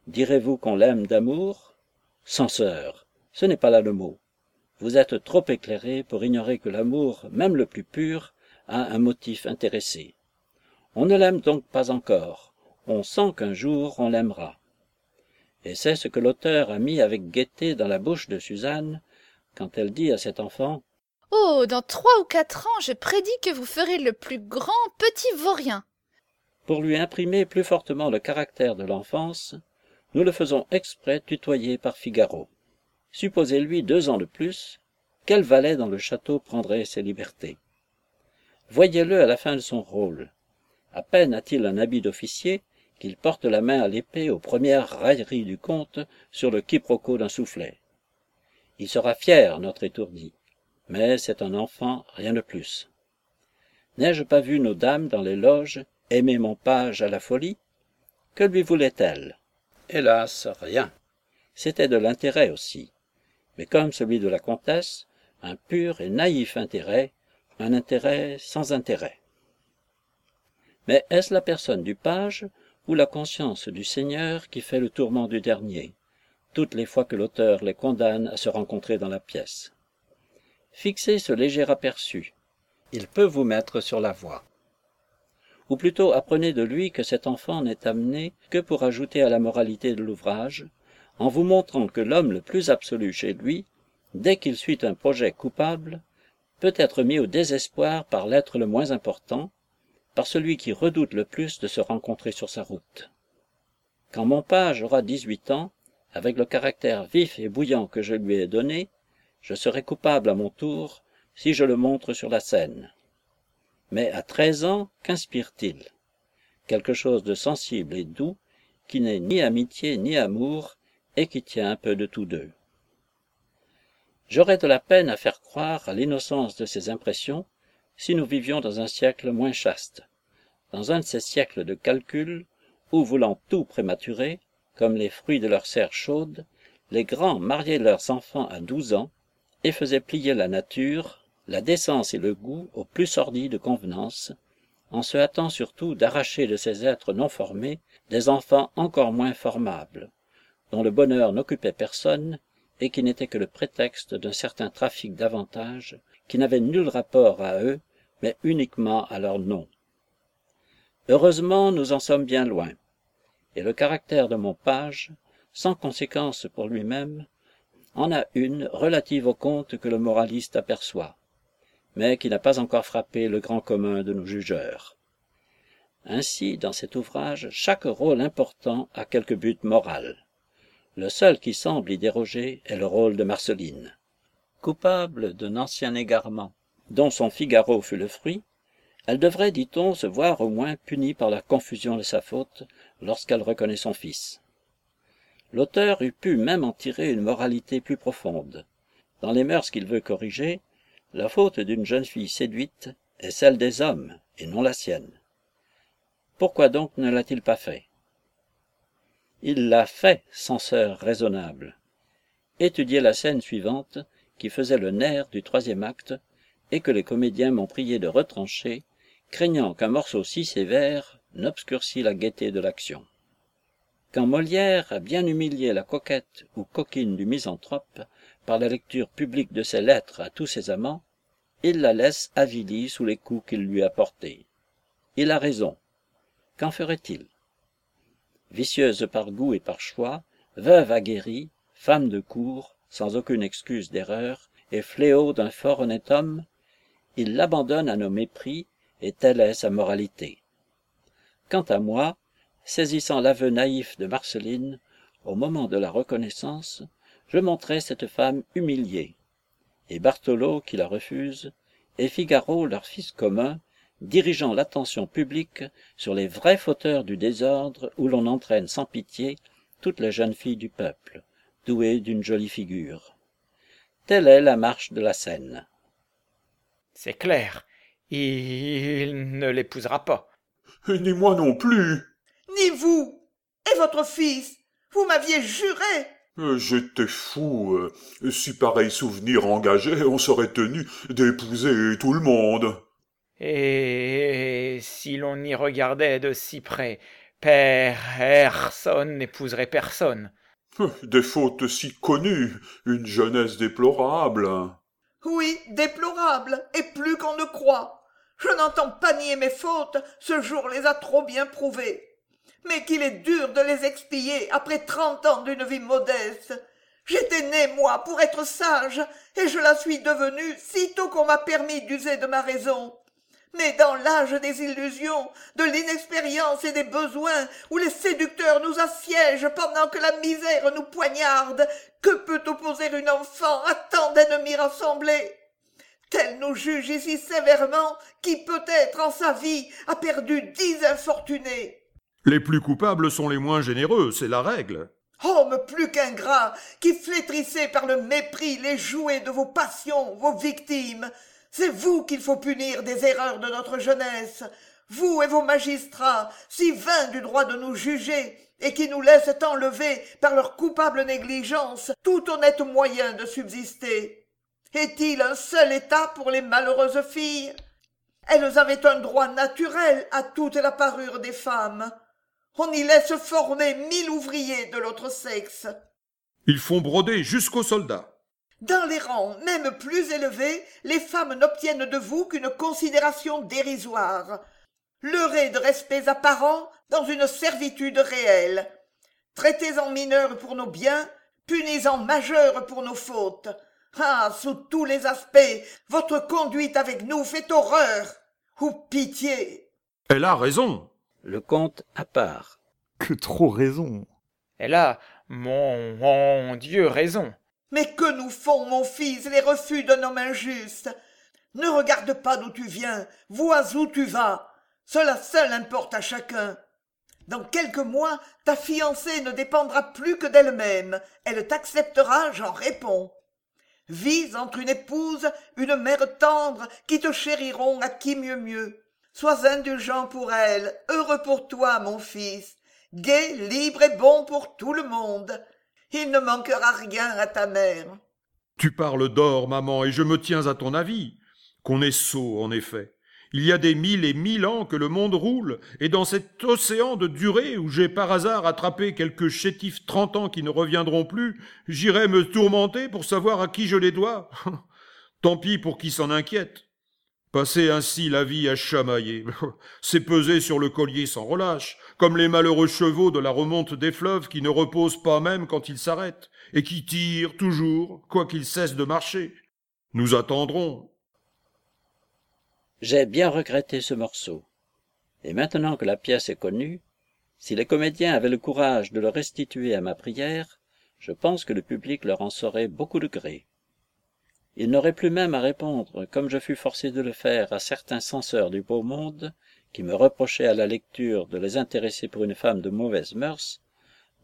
Direz-vous qu'on l'aime d'amour? Censeur ce n'est pas là le mot. Vous êtes trop éclairé pour ignorer que l'amour, même le plus pur, a un motif intéressé. On ne l'aime donc pas encore, on sent qu'un jour on l'aimera. Et c'est ce que l'auteur a mis avec gaieté dans la bouche de Suzanne, quand elle dit à cet enfant Oh, dans trois ou quatre ans, je prédis que vous ferez le plus grand petit vaurien. Pour lui imprimer plus fortement le caractère de l'enfance, nous le faisons exprès tutoyer par Figaro. Supposez-lui deux ans de plus, quel valet dans le château prendrait ses libertés? Voyez-le à la fin de son rôle. À peine a-t-il un habit d'officier qu'il porte la main à l'épée aux premières railleries du comte sur le quiproquo d'un soufflet. Il sera fier, notre étourdi, mais c'est un enfant, rien de plus. N'ai-je pas vu nos dames dans les loges aimer mon page à la folie? Que lui voulait-elle? Hélas, rien. C'était de l'intérêt aussi, mais comme celui de la comtesse, un pur et naïf intérêt, un intérêt sans intérêt. Mais est-ce la personne du page ou la conscience du Seigneur qui fait le tourment du dernier, toutes les fois que l'auteur les condamne à se rencontrer dans la pièce? Fixez ce léger aperçu, il peut vous mettre sur la voie. Ou plutôt apprenez de lui que cet enfant n'est amené que pour ajouter à la moralité de l'ouvrage, en vous montrant que l'homme le plus absolu chez lui, dès qu'il suit un projet coupable, peut être mis au désespoir par l'être le moins important, par celui qui redoute le plus de se rencontrer sur sa route. Quand mon page aura dix-huit ans, avec le caractère vif et bouillant que je lui ai donné, je serai coupable à mon tour si je le montre sur la scène. Mais à treize ans, qu'inspire-t-il? Quelque chose de sensible et doux, qui n'est ni amitié ni amour, et qui tient un peu de tous deux. J'aurais de la peine à faire croire à l'innocence de ces impressions si nous vivions dans un siècle moins chaste, dans un de ces siècles de calcul où, voulant tout prématurer, comme les fruits de leur serre chaude, les grands mariaient leurs enfants à douze ans et faisaient plier la nature, la décence et le goût aux plus sordides convenances, en se hâtant surtout d'arracher de ces êtres non formés des enfants encore moins formables, dont le bonheur n'occupait personne et qui n'était que le prétexte d'un certain trafic d'avantages qui n'avait nul rapport à eux, mais uniquement à leur nom. Heureusement, nous en sommes bien loin, et le caractère de mon page, sans conséquence pour lui-même, en a une relative au compte que le moraliste aperçoit, mais qui n'a pas encore frappé le grand commun de nos jugeurs. Ainsi, dans cet ouvrage, chaque rôle important a quelque but moral. Le seul qui semble y déroger est le rôle de Marceline. Coupable d'un ancien égarement, dont son Figaro fut le fruit, elle devrait, dit-on, se voir au moins punie par la confusion de sa faute lorsqu'elle reconnaît son fils. L'auteur eût pu même en tirer une moralité plus profonde. Dans les mœurs qu'il veut corriger, la faute d'une jeune fille séduite est celle des hommes et non la sienne. Pourquoi donc ne l'a-t-il pas fait? Il l'a fait, censeur raisonnable. Étudiez la scène suivante, qui faisait le nerf du troisième acte, et que les comédiens m'ont prié de retrancher, craignant qu'un morceau si sévère n'obscurcît la gaieté de l'action. Quand Molière a bien humilié la coquette ou coquine du misanthrope par la lecture publique de ses lettres à tous ses amants, il la laisse avilie sous les coups qu'il lui a portés. Il a raison. Qu'en ferait-il? Vicieuse par goût et par choix, veuve aguerrie, femme de cour, sans aucune excuse d'erreur, et fléau d'un fort honnête homme, il l'abandonne à nos mépris, et telle est sa moralité. Quant à moi, saisissant l'aveu naïf de Marceline, au moment de la reconnaissance, je montrai cette femme humiliée, et Bartholo qui la refuse, et Figaro, leur fils commun, dirigeant l'attention publique sur les vrais fauteurs du désordre où l'on entraîne sans pitié toutes les jeunes filles du peuple, douées d'une jolie figure. Telle est la marche de la scène. C'est clair. Il ne l'épousera pas. Ni moi non plus. Ni vous. Et votre fils. Vous m'aviez juré. Euh, j'étais fou. Euh, si pareil souvenir engageait, on serait tenu d'épouser tout le monde. Et si l'on y regardait de si près, personne n'épouserait personne. Des fautes si connues, une jeunesse déplorable. Oui, déplorable, et plus qu'on ne croit. Je n'entends pas nier mes fautes, ce jour les a trop bien prouvées. Mais qu'il est dur de les expier après trente ans d'une vie modeste. J'étais né, moi, pour être sage, et je la suis devenue sitôt qu'on m'a permis d'user de ma raison. Mais dans l'âge des illusions, de l'inexpérience et des besoins, où les séducteurs nous assiègent pendant que la misère nous poignarde, que peut opposer une enfant à tant d'ennemis rassemblés? Tel nous juge ici sévèrement qui peut-être en sa vie a perdu dix infortunés. Les plus coupables sont les moins généreux, c'est la règle. Homme plus qu'ingrat, qui flétrissez par le mépris les jouets de vos passions, vos victimes, c'est vous qu'il faut punir des erreurs de notre jeunesse. vous et vos magistrats, si vains du droit de nous juger, et qui nous laissent enlever par leur coupable négligence tout honnête moyen de subsister Est-il un seul état pour les malheureuses filles? Elles avaient un droit naturel à toute la parure des femmes. On y laisse former mille ouvriers de l'autre sexe. Ils font broder jusqu'aux soldats. Dans les rangs même plus élevés, les femmes n'obtiennent de vous qu'une considération dérisoire. Leurrez de respects apparents dans une servitude réelle. Traitez en mineurs pour nos biens, punis en majeurs pour nos fautes. Ah, sous tous les aspects, votre conduite avec nous fait horreur. Ou pitié. Elle a raison. Le comte à part. Que trop raison. Elle a, mon, mon Dieu, raison. Mais que nous font, mon fils, les refus d'un homme injuste? Ne regarde pas d'où tu viens, vois où tu vas. Cela seul importe à chacun. Dans quelques mois, ta fiancée ne dépendra plus que d'elle-même. Elle t'acceptera, j'en réponds. Vise entre une épouse, une mère tendre, qui te chériront à qui mieux mieux. Sois indulgent pour elle, heureux pour toi, mon fils, gai, libre et bon pour tout le monde. Il ne manquera rien à ta mère. Tu parles d'or, maman, et je me tiens à ton avis. Qu'on est sot, en effet. Il y a des mille et mille ans que le monde roule, et dans cet océan de durée où j'ai par hasard attrapé quelques chétifs trente ans qui ne reviendront plus, j'irai me tourmenter pour savoir à qui je les dois. Tant pis pour qui s'en inquiète. Passer ainsi la vie à chamailler, c'est peser sur le collier sans relâche, comme les malheureux chevaux de la remonte des fleuves qui ne reposent pas même quand ils s'arrêtent, et qui tirent toujours, quoiqu'ils cessent de marcher. Nous attendrons, j'ai bien regretté ce morceau. Et maintenant que la pièce est connue, si les comédiens avaient le courage de le restituer à ma prière, je pense que le public leur en saurait beaucoup de gré. Ils n'auraient plus même à répondre, comme je fus forcé de le faire à certains censeurs du beau monde, qui me reprochaient à la lecture de les intéresser pour une femme de mauvaises mœurs.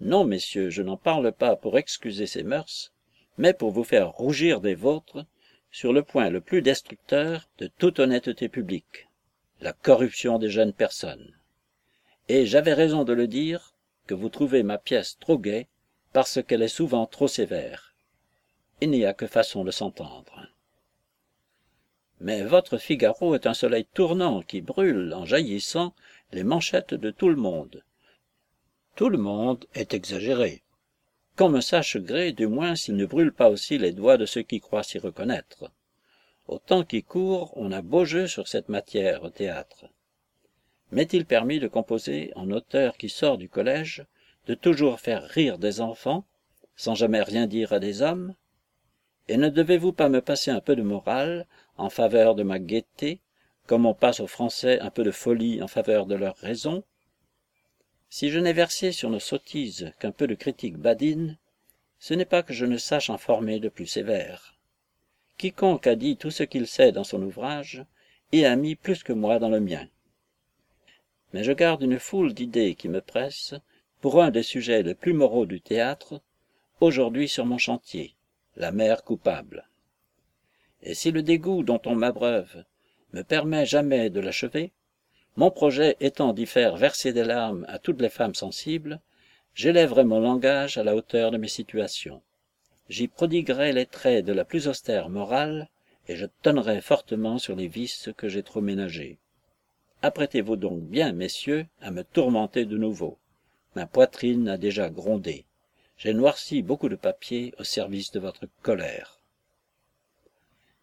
Non, messieurs, je n'en parle pas pour excuser ces mœurs, mais pour vous faire rougir des vôtres, sur le point le plus destructeur de toute honnêteté publique, la corruption des jeunes personnes. Et j'avais raison de le dire, que vous trouvez ma pièce trop gaie, parce qu'elle est souvent trop sévère. Il n'y a que façon de s'entendre. Mais votre Figaro est un soleil tournant qui brûle, en jaillissant, les manchettes de tout le monde. Tout le monde est exagéré qu'on me sache gré du moins s'il ne brûle pas aussi les doigts de ceux qui croient s'y reconnaître. Au temps qui court, on a beau jeu sur cette matière au théâtre. M'est-il permis de composer en auteur qui sort du collège, de toujours faire rire des enfants, sans jamais rien dire à des hommes? Et ne devez-vous pas me passer un peu de morale en faveur de ma gaieté, comme on passe aux Français un peu de folie en faveur de leur raison? Si je n'ai versé sur nos sottises qu'un peu de critique badine, ce n'est pas que je ne sache en former de plus sévères. Quiconque a dit tout ce qu'il sait dans son ouvrage et a mis plus que moi dans le mien. Mais je garde une foule d'idées qui me pressent pour un des sujets les plus moraux du théâtre, aujourd'hui sur mon chantier, la mère coupable. Et si le dégoût dont on m'abreuve me permet jamais de l'achever, mon projet étant d'y faire verser des larmes à toutes les femmes sensibles, j'élèverai mon langage à la hauteur de mes situations. J'y prodiguerai les traits de la plus austère morale, et je tonnerai fortement sur les vices que j'ai trop ménagés. Apprêtez-vous donc bien, messieurs, à me tourmenter de nouveau. Ma poitrine a déjà grondé. J'ai noirci beaucoup de papier au service de votre colère.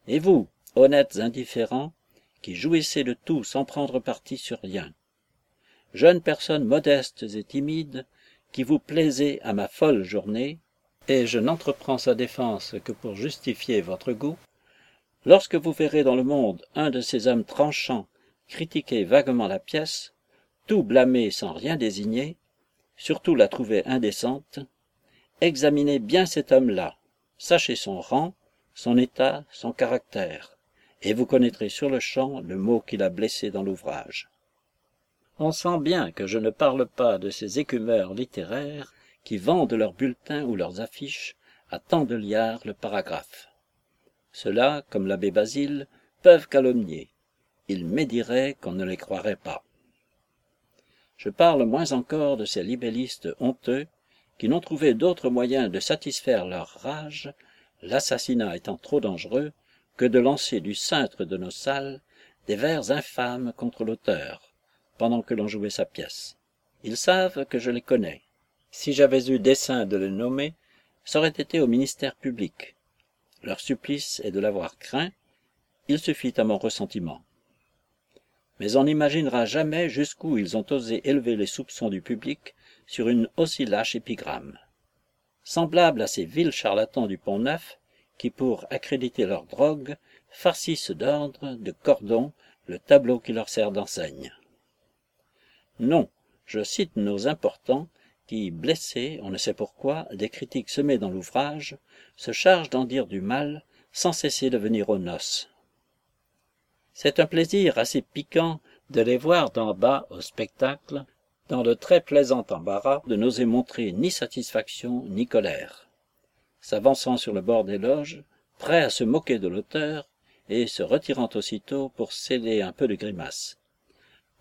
Et vous, honnêtes indifférents, qui jouissez de tout sans prendre parti sur rien. Jeunes personnes modestes et timides, qui vous plaisez à ma folle journée, et je n'entreprends sa défense que pour justifier votre goût, lorsque vous verrez dans le monde un de ces hommes tranchants critiquer vaguement la pièce, tout blâmer sans rien désigner, surtout la trouver indécente, examinez bien cet homme-là, sachez son rang, son état, son caractère et vous connaîtrez sur-le-champ le mot qui l'a blessé dans l'ouvrage. On sent bien que je ne parle pas de ces écumeurs littéraires qui vendent leurs bulletins ou leurs affiches à tant de liards le paragraphe. Ceux-là, comme l'abbé Basile, peuvent calomnier. Ils médiraient qu'on ne les croirait pas. Je parle moins encore de ces libellistes honteux qui n'ont trouvé d'autre moyen de satisfaire leur rage, l'assassinat étant trop dangereux, que de lancer du cintre de nos salles des vers infâmes contre l'auteur, pendant que l'on jouait sa pièce. Ils savent que je les connais. Si j'avais eu dessein de les nommer, c'aurait été au ministère public. Leur supplice est de l'avoir craint, il suffit à mon ressentiment. Mais on n'imaginera jamais jusqu'où ils ont osé élever les soupçons du public sur une aussi lâche épigramme. Semblable à ces vils charlatans du Pont-Neuf, qui, pour accréditer leur drogue, farcissent d'ordre, de cordons, le tableau qui leur sert d'enseigne. Non, je cite nos importants, qui, blessés, on ne sait pourquoi, des critiques semées dans l'ouvrage, se chargent d'en dire du mal, sans cesser de venir aux noces. C'est un plaisir assez piquant de les voir d'en bas au spectacle, dans le très plaisant embarras de n'oser montrer ni satisfaction ni colère. S'avançant sur le bord des loges, prêts à se moquer de l'auteur, et se retirant aussitôt pour céder un peu de grimace.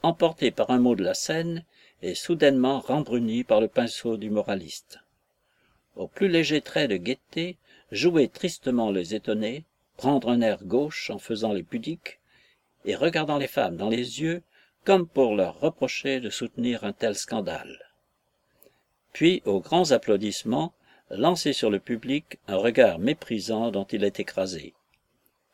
Emportés par un mot de la scène, et soudainement rembrunis par le pinceau du moraliste. Au plus léger trait de gaieté, jouer tristement les étonnés, prendre un air gauche en faisant les pudiques, et regardant les femmes dans les yeux comme pour leur reprocher de soutenir un tel scandale. Puis, aux grands applaudissements, lancer sur le public un regard méprisant dont il est écrasé,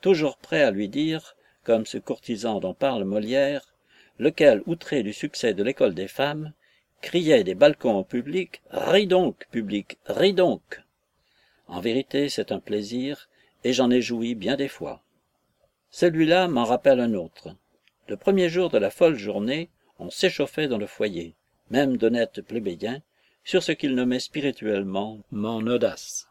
toujours prêt à lui dire, comme ce courtisan dont parle Molière, lequel, outré du succès de l'école des femmes, criait des balcons au public Ris donc, public, ris donc. En vérité, c'est un plaisir, et j'en ai joui bien des fois. Celui-là m'en rappelle un autre. Le premier jour de la folle journée, on s'échauffait dans le foyer, même d'honnêtes plébéiens, sur ce qu'il nommait spirituellement mon audace.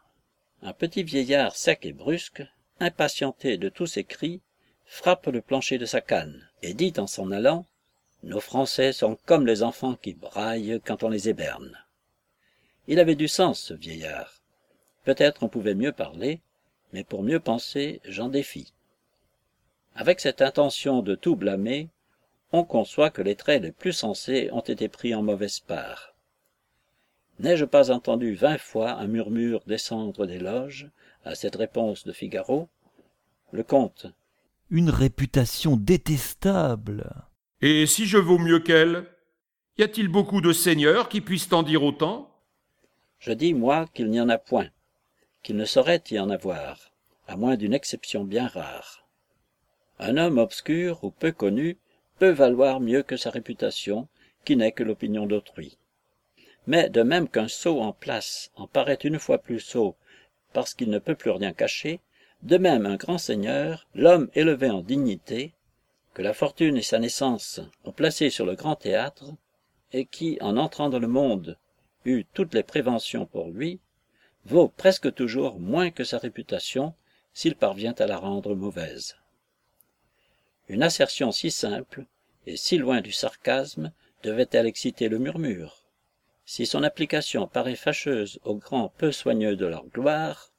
Un petit vieillard sec et brusque, impatienté de tous ses cris, frappe le plancher de sa canne, et dit en s'en allant Nos Français sont comme les enfants qui braillent quand on les héberne. Il avait du sens, ce vieillard. Peut-être on pouvait mieux parler, mais pour mieux penser, j'en défie. Avec cette intention de tout blâmer, on conçoit que les traits les plus sensés ont été pris en mauvaise part. N'ai-je pas entendu vingt fois un murmure descendre des loges à cette réponse de Figaro? Le comte. Une réputation détestable. Et si je vaux mieux qu'elle Y a-t-il beaucoup de seigneurs qui puissent en dire autant? Je dis, moi, qu'il n'y en a point, qu'il ne saurait y en avoir, à moins d'une exception bien rare. Un homme obscur ou peu connu peut valoir mieux que sa réputation, qui n'est que l'opinion d'autrui. Mais de même qu'un sot en place en paraît une fois plus sot parce qu'il ne peut plus rien cacher, de même un grand seigneur, l'homme élevé en dignité, que la fortune et sa naissance ont placé sur le grand théâtre, et qui, en entrant dans le monde, eut toutes les préventions pour lui, vaut presque toujours moins que sa réputation s'il parvient à la rendre mauvaise. Une assertion si simple, et si loin du sarcasme, devait-elle exciter le murmure. Si son application paraît fâcheuse aux grands peu soigneux de leur gloire,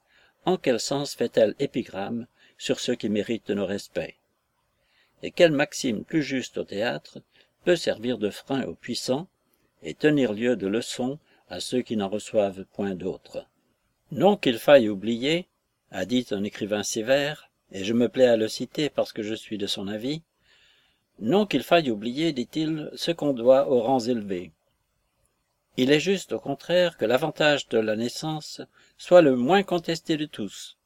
en quel sens fait-elle épigramme sur ceux qui méritent nos respects? Et quelle maxime plus juste au théâtre peut servir de frein aux puissants et tenir lieu de leçon à ceux qui n'en reçoivent point d'autres? Non qu'il faille oublier, a dit un écrivain sévère, et je me plais à le citer parce que je suis de son avis, non qu'il faille oublier, dit-il, ce qu'on doit aux rangs élevés. Il est juste, au contraire, que l'avantage de la naissance soit le moins contesté de tous,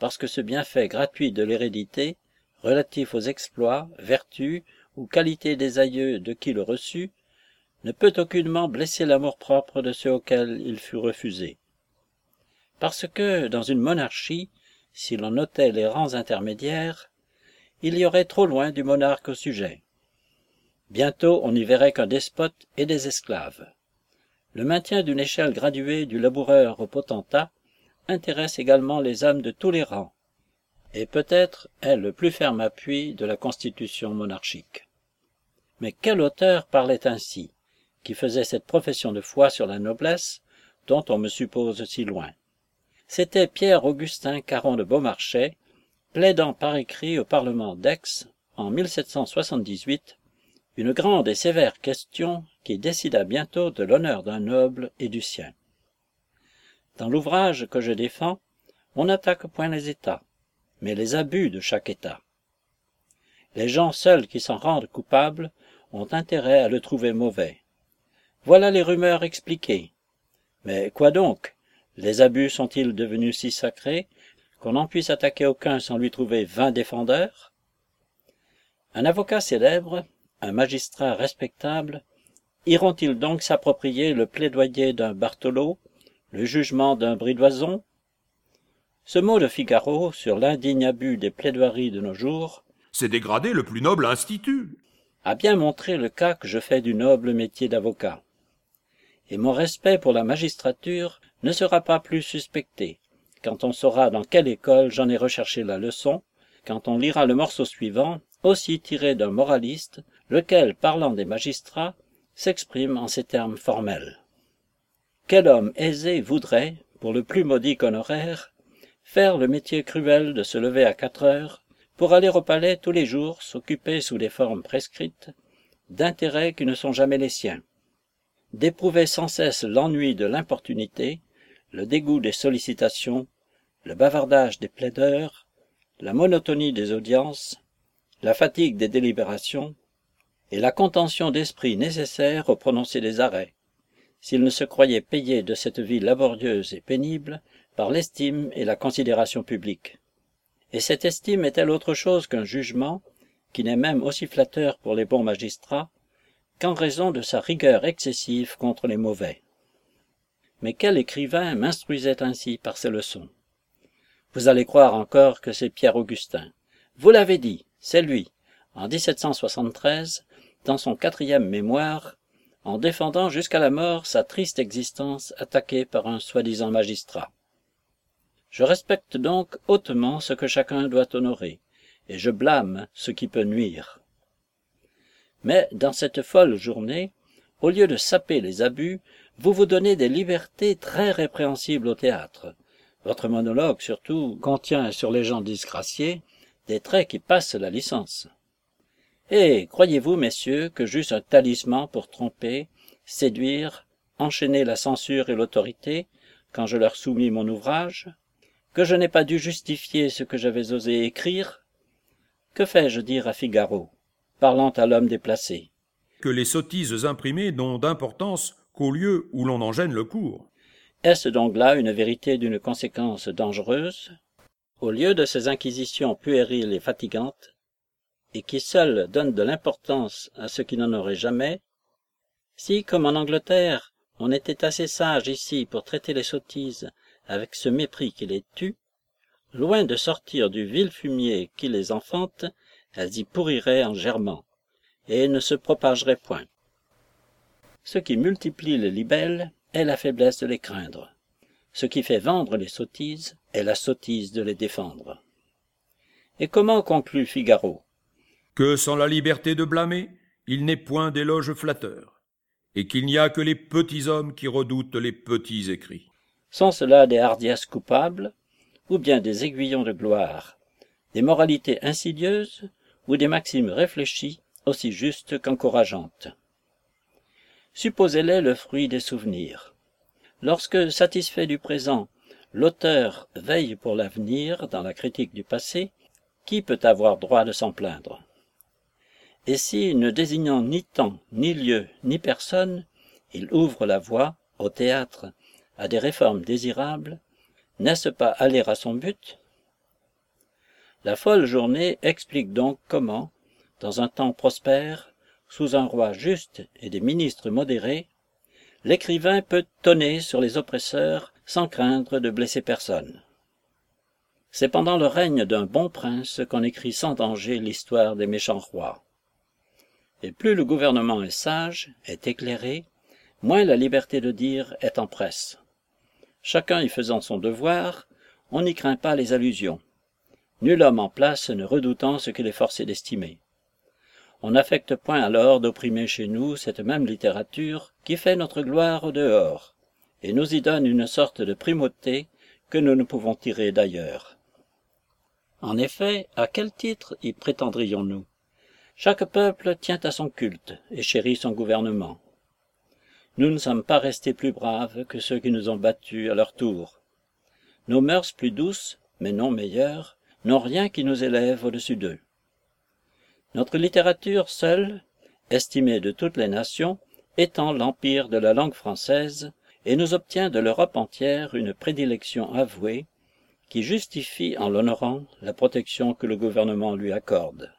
parce que ce bienfait gratuit de l'hérédité, relatif aux exploits, vertus ou qualités des aïeux de qui le reçut, ne peut aucunement blesser l'amour-propre de ceux auxquels il fut refusé. Parce que, dans une monarchie, si l'on notait les rangs intermédiaires, il y aurait trop loin du monarque au sujet. Bientôt on n'y verrait qu'un despote et des esclaves. Le maintien d'une échelle graduée du laboureur au potentat intéresse également les âmes de tous les rangs, et peut-être est le plus ferme appui de la constitution monarchique. Mais quel auteur parlait ainsi, qui faisait cette profession de foi sur la noblesse, dont on me suppose si loin? C'était Pierre-Augustin Caron de Beaumarchais, plaidant par écrit au Parlement d'Aix en 1778 une grande et sévère question qui décida bientôt de l'honneur d'un noble et du sien. Dans l'ouvrage que je défends, on n'attaque point les États, mais les abus de chaque État. Les gens seuls qui s'en rendent coupables ont intérêt à le trouver mauvais. Voilà les rumeurs expliquées. Mais quoi donc? Les abus sont-ils devenus si sacrés qu'on n'en puisse attaquer aucun sans lui trouver vingt défendeurs? Un avocat célèbre, un magistrat respectable, iront-ils donc s'approprier le plaidoyer d'un Bartholo, le jugement d'un Bridoison? Ce mot de Figaro sur l'indigne abus des plaidoiries de nos jours C'est dégrader le plus noble institut. a bien montré le cas que je fais du noble métier d'avocat. Et mon respect pour la magistrature ne sera pas plus suspecté quand on saura dans quelle école j'en ai recherché la leçon, quand on lira le morceau suivant, aussi tiré d'un moraliste, lequel, parlant des magistrats, s'exprime en ces termes formels. Quel homme aisé voudrait, pour le plus modique honoraire, faire le métier cruel de se lever à quatre heures, pour aller au palais tous les jours s'occuper sous des formes prescrites, d'intérêts qui ne sont jamais les siens, d'éprouver sans cesse l'ennui de l'importunité, le dégoût des sollicitations, le bavardage des plaideurs, la monotonie des audiences, la fatigue des délibérations, et la contention d'esprit nécessaire au prononcé des arrêts, s'il ne se croyait payé de cette vie laborieuse et pénible par l'estime et la considération publique. Et cette estime est-elle autre chose qu'un jugement, qui n'est même aussi flatteur pour les bons magistrats, qu'en raison de sa rigueur excessive contre les mauvais? Mais quel écrivain m'instruisait ainsi par ses leçons? Vous allez croire encore que c'est Pierre Augustin. Vous l'avez dit, c'est lui, en 1773, dans son quatrième mémoire, en défendant jusqu'à la mort sa triste existence attaquée par un soi-disant magistrat. Je respecte donc hautement ce que chacun doit honorer, et je blâme ce qui peut nuire. Mais dans cette folle journée, au lieu de saper les abus, vous vous donnez des libertés très répréhensibles au théâtre. Votre monologue, surtout, contient sur les gens disgraciés des traits qui passent la licence. Et croyez-vous, messieurs, que j'eusse un talisman pour tromper, séduire, enchaîner la censure et l'autorité, quand je leur soumis mon ouvrage? Que je n'ai pas dû justifier ce que j'avais osé écrire? Que fais-je dire à Figaro, parlant à l'homme déplacé? Que les sottises imprimées n'ont d'importance qu'au lieu où l'on en gêne le cours. Est-ce donc là une vérité d'une conséquence dangereuse? Au lieu de ces inquisitions puériles et fatigantes, et qui seules donnent de l'importance à ce qui n'en aurait jamais, si, comme en Angleterre, on était assez sage ici pour traiter les sottises avec ce mépris qui les tue, loin de sortir du vil fumier qui les enfante, elles y pourriraient en germant, et ne se propageraient point. Ce qui multiplie les libelles est la faiblesse de les craindre. Ce qui fait vendre les sottises est la sottise de les défendre. Et comment conclut Figaro? Que sans la liberté de blâmer, il n'est point d'éloge flatteur, et qu'il n'y a que les petits hommes qui redoutent les petits écrits. Sont cela des hardiesses coupables, ou bien des aiguillons de gloire, des moralités insidieuses, ou des maximes réfléchies, aussi justes qu'encourageantes? Supposez-les le fruit des souvenirs. Lorsque, satisfait du présent, l'auteur veille pour l'avenir dans la critique du passé, qui peut avoir droit de s'en plaindre? Et si, ne désignant ni temps, ni lieu, ni personne, il ouvre la voie, au théâtre, à des réformes désirables, n'est-ce pas aller à son but? La folle journée explique donc comment, dans un temps prospère, sous un roi juste et des ministres modérés, l'écrivain peut tonner sur les oppresseurs sans craindre de blesser personne. C'est pendant le règne d'un bon prince qu'on écrit sans danger l'histoire des méchants rois. Et plus le gouvernement est sage, est éclairé, moins la liberté de dire est en presse. Chacun y faisant son devoir, on n'y craint pas les allusions. Nul homme en place ne redoutant ce qu'il est forcé d'estimer. On n'affecte point alors d'opprimer chez nous cette même littérature qui fait notre gloire au dehors, et nous y donne une sorte de primauté que nous ne pouvons tirer d'ailleurs. En effet, à quel titre y prétendrions-nous? Chaque peuple tient à son culte et chérit son gouvernement. nous ne sommes pas restés plus braves que ceux qui nous ont battus à leur tour. Nos mœurs plus douces, mais non meilleures, n'ont rien qui nous élève au-dessus d'eux. Notre littérature seule, estimée de toutes les nations, étend l'empire de la langue française et nous obtient de l'Europe entière une prédilection avouée qui justifie en l'honorant la protection que le gouvernement lui accorde.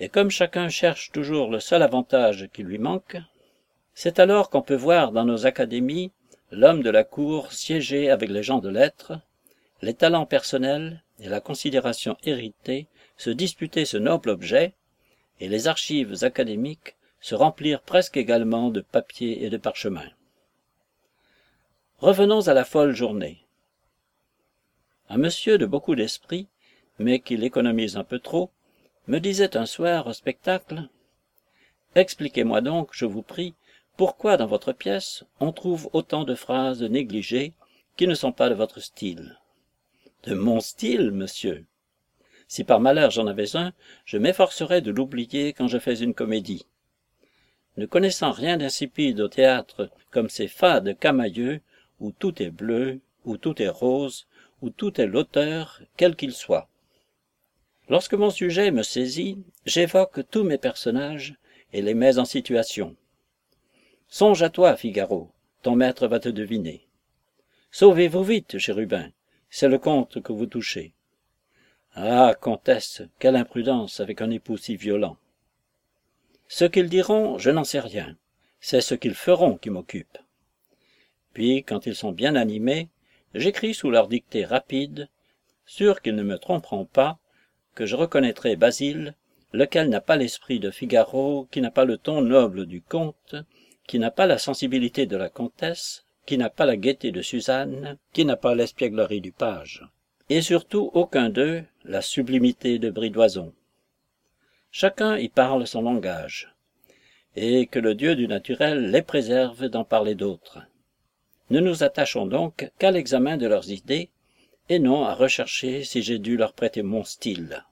Et comme chacun cherche toujours le seul avantage qui lui manque, c'est alors qu'on peut voir dans nos académies l'homme de la cour siéger avec les gens de lettres, les talents personnels et la considération héritée se disputer ce noble objet, et les archives académiques se remplir presque également de papier et de parchemin. Revenons à la folle journée. Un monsieur de beaucoup d'esprit, mais qui l'économise un peu trop, me disait un soir au spectacle Expliquez-moi donc, je vous prie, pourquoi dans votre pièce on trouve autant de phrases négligées qui ne sont pas de votre style? De mon style, monsieur. Si par malheur j'en avais un, je m'efforcerais de l'oublier quand je fais une comédie. Ne connaissant rien d'insipide au théâtre comme ces fades camailleux où tout est bleu, où tout est rose, où tout est l'auteur, quel qu'il soit. Lorsque mon sujet me saisit, j'évoque tous mes personnages et les mets en situation. Songe à toi, Figaro, ton maître va te deviner. Sauvez-vous vite, chérubin, c'est le comte que vous touchez. Ah, comtesse, quelle imprudence avec un époux si violent. Ce qu'ils diront, je n'en sais rien. C'est ce qu'ils feront qui m'occupe. Puis, quand ils sont bien animés, j'écris sous leur dictée rapide, sûr qu'ils ne me tromperont pas, que je reconnaîtrai Basile, lequel n'a pas l'esprit de Figaro, qui n'a pas le ton noble du comte, qui n'a pas la sensibilité de la comtesse, qui n'a pas la gaieté de Suzanne, qui n'a pas l'espièglerie du page, et surtout aucun d'eux la sublimité de Bridoison. Chacun y parle son langage, et que le Dieu du naturel les préserve d'en parler d'autres. Ne nous attachons donc qu'à l'examen de leurs idées, et non à rechercher si j'ai dû leur prêter mon style.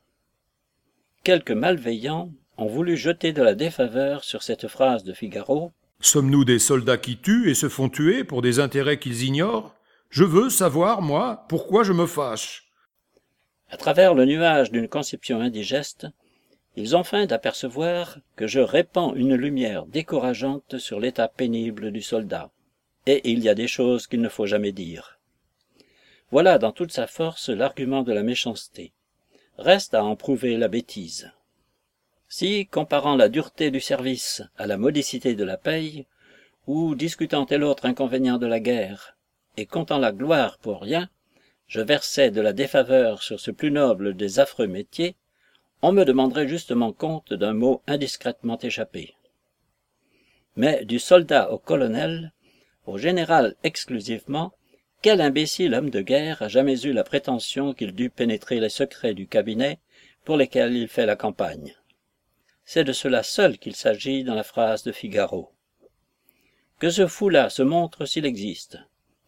Quelques malveillants ont voulu jeter de la défaveur sur cette phrase de Figaro, Sommes-nous des soldats qui tuent et se font tuer pour des intérêts qu'ils ignorent? Je veux savoir, moi, pourquoi je me fâche. À travers le nuage d'une conception indigeste, ils ont feint d'apercevoir que je répands une lumière décourageante sur l'état pénible du soldat. Et il y a des choses qu'il ne faut jamais dire. Voilà dans toute sa force l'argument de la méchanceté. Reste à en prouver la bêtise. Si, comparant la dureté du service à la modicité de la paye, ou discutant tel autre inconvénient de la guerre, et comptant la gloire pour rien, je versais de la défaveur sur ce plus noble des affreux métiers, on me demanderait justement compte d'un mot indiscrètement échappé. Mais du soldat au colonel, au général exclusivement, quel imbécile homme de guerre a jamais eu la prétention qu'il dût pénétrer les secrets du cabinet pour lesquels il fait la campagne? C'est de cela seul qu'il s'agit dans la phrase de Figaro. Que ce fou-là se montre s'il existe.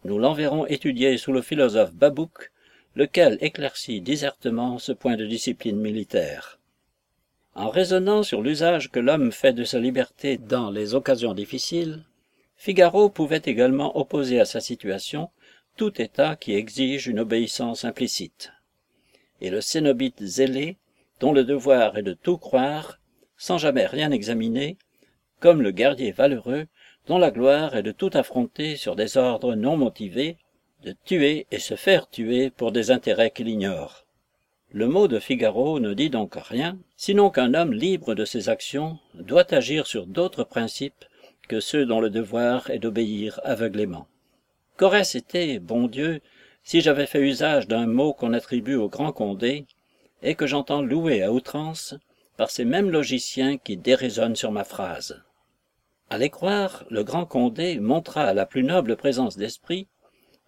Nous l'enverrons étudier sous le philosophe Babouk, lequel éclaircit désertement ce point de discipline militaire. En raisonnant sur l'usage que l'homme fait de sa liberté dans les occasions difficiles, Figaro pouvait également opposer à sa situation tout État qui exige une obéissance implicite. Et le cénobite zélé, dont le devoir est de tout croire, sans jamais rien examiner, comme le guerrier valeureux dont la gloire est de tout affronter sur des ordres non motivés, de tuer et se faire tuer pour des intérêts qu'il ignore. Le mot de Figaro ne dit donc rien, sinon qu'un homme libre de ses actions doit agir sur d'autres principes que ceux dont le devoir est d'obéir aveuglément. Qu'aurait-ce été, bon Dieu, si j'avais fait usage d'un mot qu'on attribue au grand Condé, et que j'entends louer à outrance, par ces mêmes logiciens qui déraisonnent sur ma phrase. À les croire, le grand Condé montra la plus noble présence d'esprit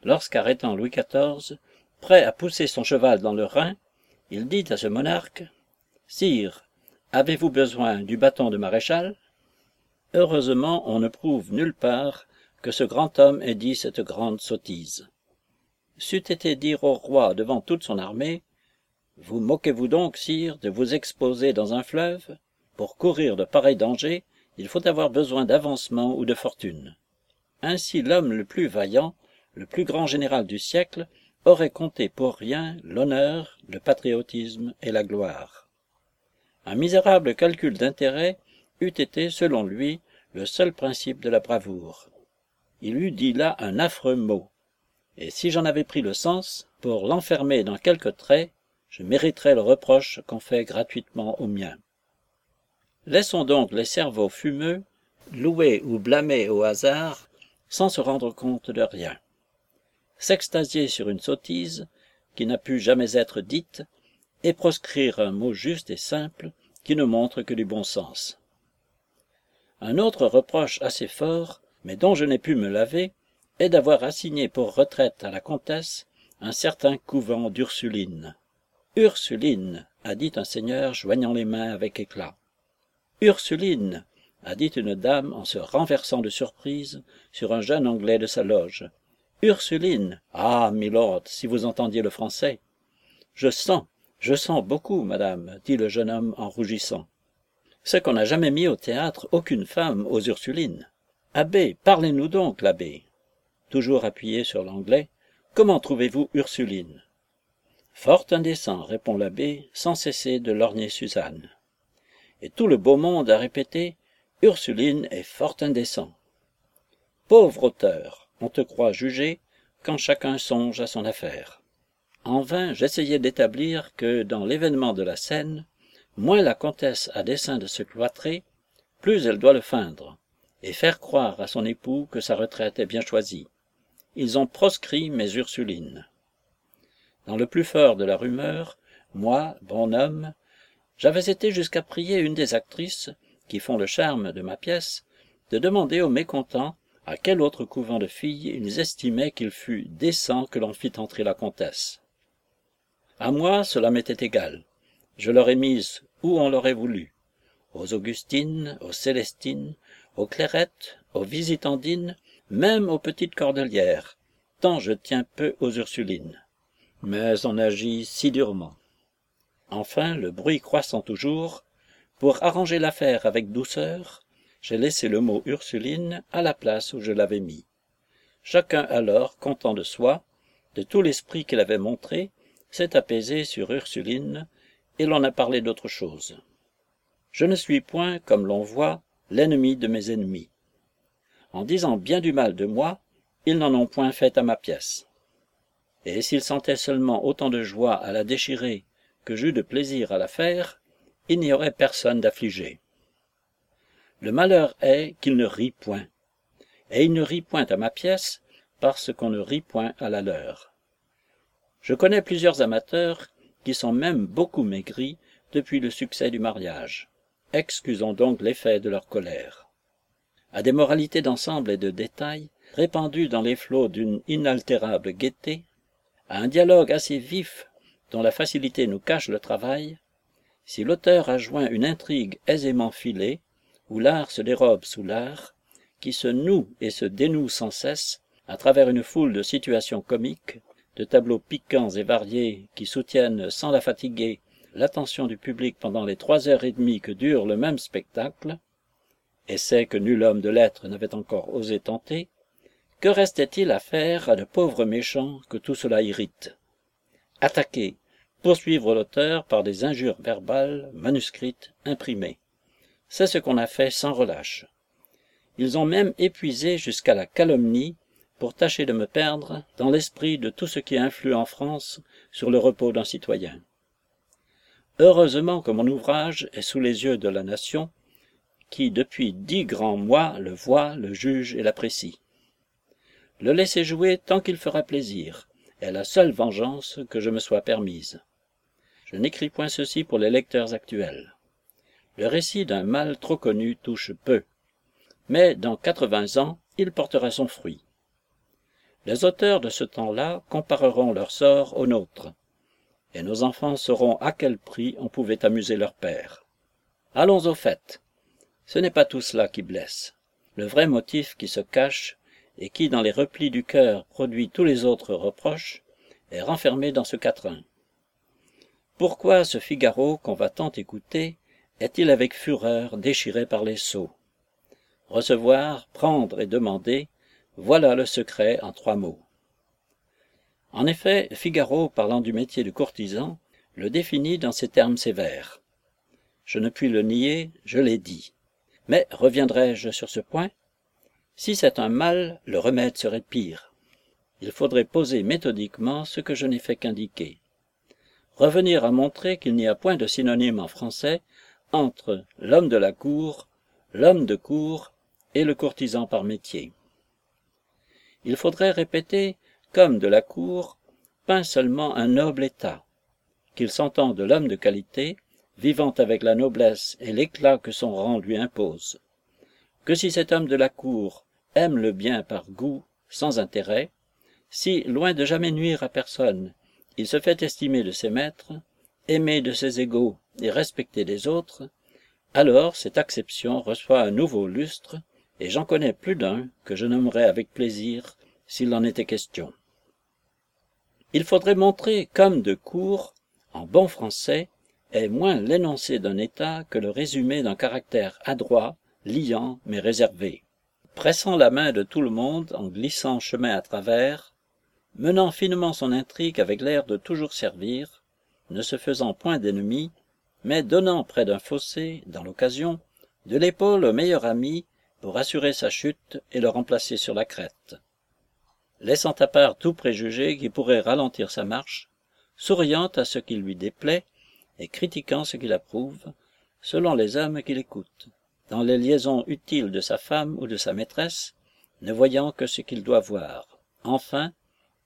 lorsqu'arrêtant Louis XIV, prêt à pousser son cheval dans le Rhin, il dit à ce monarque Sire, avez-vous besoin du bâton de maréchal? Heureusement, on ne prouve nulle part que ce grand homme ait dit cette grande sottise. C'eût été dire au roi devant toute son armée vous moquez-vous donc, sire, de vous exposer dans un fleuve, pour courir de pareils dangers, il faut avoir besoin d'avancement ou de fortune. Ainsi l'homme le plus vaillant, le plus grand général du siècle, aurait compté pour rien l'honneur, le patriotisme et la gloire. Un misérable calcul d'intérêt eût été, selon lui, le seul principe de la bravoure. Il eût dit là un affreux mot, et si j'en avais pris le sens, pour l'enfermer dans quelques traits, je mériterais le reproche qu'on fait gratuitement aux miens. Laissons donc les cerveaux fumeux louer ou blâmer au hasard sans se rendre compte de rien. S'extasier sur une sottise qui n'a pu jamais être dite et proscrire un mot juste et simple qui ne montre que du bon sens. Un autre reproche assez fort, mais dont je n'ai pu me laver, est d'avoir assigné pour retraite à la comtesse un certain couvent d'Ursulines. Ursuline, a dit un seigneur joignant les mains avec éclat. Ursuline, a dit une dame en se renversant de surprise sur un jeune anglais de sa loge. Ursuline. Ah, milord, si vous entendiez le français. Je sens, je sens beaucoup, madame, dit le jeune homme en rougissant. C'est qu'on n'a jamais mis au théâtre aucune femme aux Ursulines. Abbé, parlez-nous donc, l'abbé. Toujours appuyé sur l'anglais, comment trouvez-vous Ursuline? Fort indécent, répond l'abbé, sans cesser de lorgner Suzanne. Et tout le beau monde a répété Ursuline est fort indécent. Pauvre auteur, on te croit jugé quand chacun songe à son affaire. En vain j'essayais d'établir que dans l'événement de la scène, moins la comtesse a dessein de se cloîtrer, plus elle doit le feindre, et faire croire à son époux que sa retraite est bien choisie. Ils ont proscrit mes Ursulines. Dans le plus fort de la rumeur, moi, bon homme, j'avais été jusqu'à prier une des actrices, qui font le charme de ma pièce, de demander aux mécontents à quel autre couvent de filles ils estimaient qu'il fût décent que l'on fît entrer la comtesse. À moi, cela m'était égal. Je l'aurais mise où on l'aurait voulu. Aux Augustines, aux Célestines, aux Clairettes, aux Visitandines, même aux petites Cordelières, tant je tiens peu aux Ursulines. Mais on agit si durement. Enfin, le bruit croissant toujours, pour arranger l'affaire avec douceur, j'ai laissé le mot Ursuline à la place où je l'avais mis. Chacun alors, content de soi, de tout l'esprit qu'il avait montré, s'est apaisé sur Ursuline, et l'on a parlé d'autre chose. Je ne suis point, comme l'on voit, l'ennemi de mes ennemis. En disant bien du mal de moi, ils n'en ont point fait à ma pièce. Et s'ils sentaient seulement autant de joie à la déchirer que j'eus de plaisir à la faire, il n'y aurait personne d'affligé. Le malheur est qu'il ne rit point. Et il ne rit point à ma pièce parce qu'on ne rit point à la leur. Je connais plusieurs amateurs qui sont même beaucoup maigris depuis le succès du mariage. Excusons donc l'effet de leur colère. À des moralités d'ensemble et de détail, répandues dans les flots d'une inaltérable gaieté, à un dialogue assez vif dont la facilité nous cache le travail, si l'auteur a joint une intrigue aisément filée, où l'art se dérobe sous l'art, qui se noue et se dénoue sans cesse à travers une foule de situations comiques, de tableaux piquants et variés qui soutiennent sans la fatiguer l'attention du public pendant les trois heures et demie que dure le même spectacle, essai que nul homme de lettres n'avait encore osé tenter, que restait-il à faire à de pauvres méchants que tout cela irrite? Attaquer, poursuivre l'auteur par des injures verbales, manuscrites, imprimées c'est ce qu'on a fait sans relâche. Ils ont même épuisé jusqu'à la calomnie pour tâcher de me perdre dans l'esprit de tout ce qui influe en France sur le repos d'un citoyen. Heureusement que mon ouvrage est sous les yeux de la nation, qui depuis dix grands mois le voit, le juge et l'apprécie. Le laisser jouer tant qu'il fera plaisir est la seule vengeance que je me sois permise. Je n'écris point ceci pour les lecteurs actuels. Le récit d'un mal trop connu touche peu mais dans quatre-vingts ans il portera son fruit. Les auteurs de ce temps-là compareront leur sort au nôtre et nos enfants sauront à quel prix on pouvait amuser leur père. Allons au fait ce n'est pas tout cela qui blesse. Le vrai motif qui se cache et qui dans les replis du cœur produit tous les autres reproches est renfermé dans ce quatrain pourquoi ce figaro qu'on va tant écouter est-il avec fureur déchiré par les sots recevoir, prendre et demander, voilà le secret en trois mots. En effet, Figaro, parlant du métier de courtisan, le définit dans ces termes sévères. Je ne puis le nier, je l'ai dit. Mais reviendrai-je sur ce point? Si c'est un mal, le remède serait pire. Il faudrait poser méthodiquement ce que je n'ai fait qu'indiquer. Revenir à montrer qu'il n'y a point de synonyme en français entre l'homme de la cour, l'homme de cour et le courtisan par métier. Il faudrait répéter comme de la cour, peint seulement un noble état, qu'il s'entend de l'homme de qualité, vivant avec la noblesse et l'éclat que son rang lui impose. Que si cet homme de la cour aime le bien par goût, sans intérêt, si, loin de jamais nuire à personne, il se fait estimer de ses maîtres, aimer de ses égaux et respecter des autres, alors cette acception reçoit un nouveau lustre, et j'en connais plus d'un que je nommerais avec plaisir s'il en était question. Il faudrait montrer comme de cour, en bon français, est moins l'énoncé d'un état que le résumé d'un caractère adroit, liant mais réservé. Pressant la main de tout le monde en glissant chemin à travers, menant finement son intrigue avec l'air de toujours servir, ne se faisant point d'ennemis, mais donnant près d'un fossé, dans l'occasion, de l'épaule au meilleur ami pour assurer sa chute et le remplacer sur la crête. Laissant à part tout préjugé qui pourrait ralentir sa marche, souriant à ce qui lui déplaît et critiquant ce qu'il approuve, selon les hommes qui l'écoutent, dans les liaisons utiles de sa femme ou de sa maîtresse, ne voyant que ce qu'il doit voir, enfin,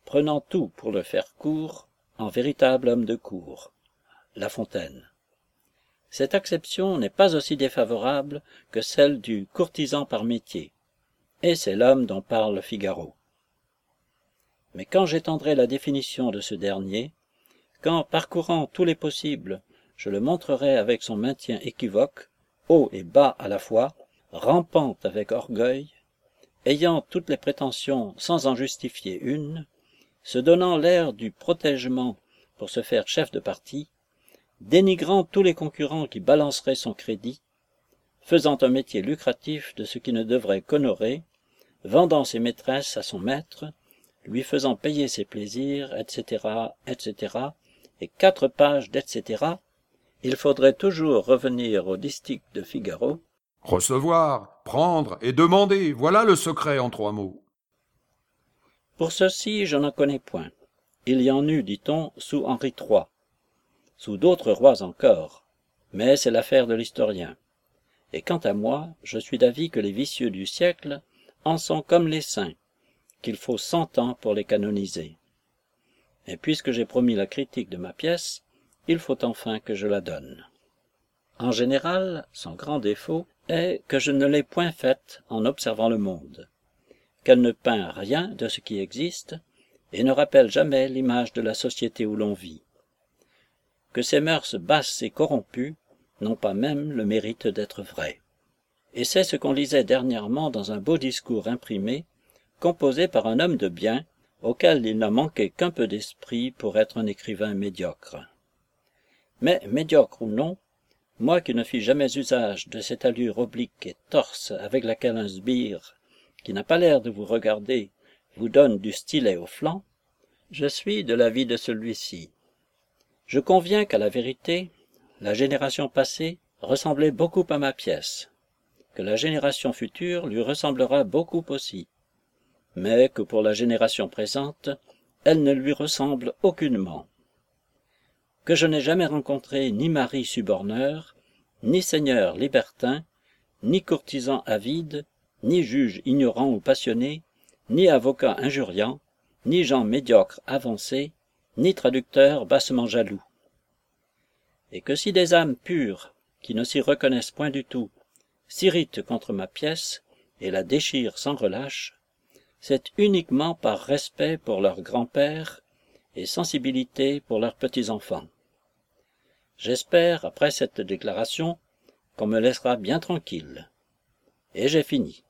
prenant tout pour le faire court, en véritable homme de cour. La Fontaine. Cette acception n'est pas aussi défavorable que celle du courtisan par métier, et c'est l'homme dont parle Figaro mais quand j'étendrai la définition de ce dernier, quand, parcourant tous les possibles, je le montrerai avec son maintien équivoque, haut et bas à la fois, rampant avec orgueil, ayant toutes les prétentions sans en justifier une, se donnant l'air du protègement pour se faire chef de parti, dénigrant tous les concurrents qui balanceraient son crédit, faisant un métier lucratif de ce qui ne devrait qu'honorer, vendant ses maîtresses à son maître, lui faisant payer ses plaisirs, etc., etc., et quatre pages d'etc., il faudrait toujours revenir au distique de Figaro. Recevoir, prendre et demander, voilà le secret en trois mots. Pour ceci, je n'en connais point. Il y en eut, dit-on, sous Henri III, sous d'autres rois encore, mais c'est l'affaire de l'historien. Et quant à moi, je suis d'avis que les vicieux du siècle en sont comme les saints, qu'il faut cent ans pour les canoniser. Et puisque j'ai promis la critique de ma pièce, il faut enfin que je la donne. En général, son grand défaut est que je ne l'ai point faite en observant le monde, qu'elle ne peint rien de ce qui existe, et ne rappelle jamais l'image de la société où l'on vit, que ses mœurs basses et corrompues n'ont pas même le mérite d'être vraies. Et c'est ce qu'on lisait dernièrement dans un beau discours imprimé composé par un homme de bien, auquel il n'a manqué qu'un peu d'esprit pour être un écrivain médiocre. Mais, médiocre ou non, moi qui ne fis jamais usage de cette allure oblique et torse avec laquelle un sbire, qui n'a pas l'air de vous regarder, vous donne du stylet au flanc, je suis de l'avis de celui-ci. Je conviens qu'à la vérité, la génération passée ressemblait beaucoup à ma pièce, que la génération future lui ressemblera beaucoup aussi, mais que pour la génération présente, elle ne lui ressemble aucunement. Que je n'ai jamais rencontré ni mari suborneur, ni seigneur libertin, ni courtisan avide, ni juge ignorant ou passionné, ni avocat injuriant, ni gens médiocres avancés, ni traducteur bassement jaloux. Et que si des âmes pures, qui ne s'y reconnaissent point du tout, s'irritent contre ma pièce et la déchirent sans relâche, c'est uniquement par respect pour leur grand-père et sensibilité pour leurs petits-enfants. J'espère, après cette déclaration, qu'on me laissera bien tranquille. Et j'ai fini.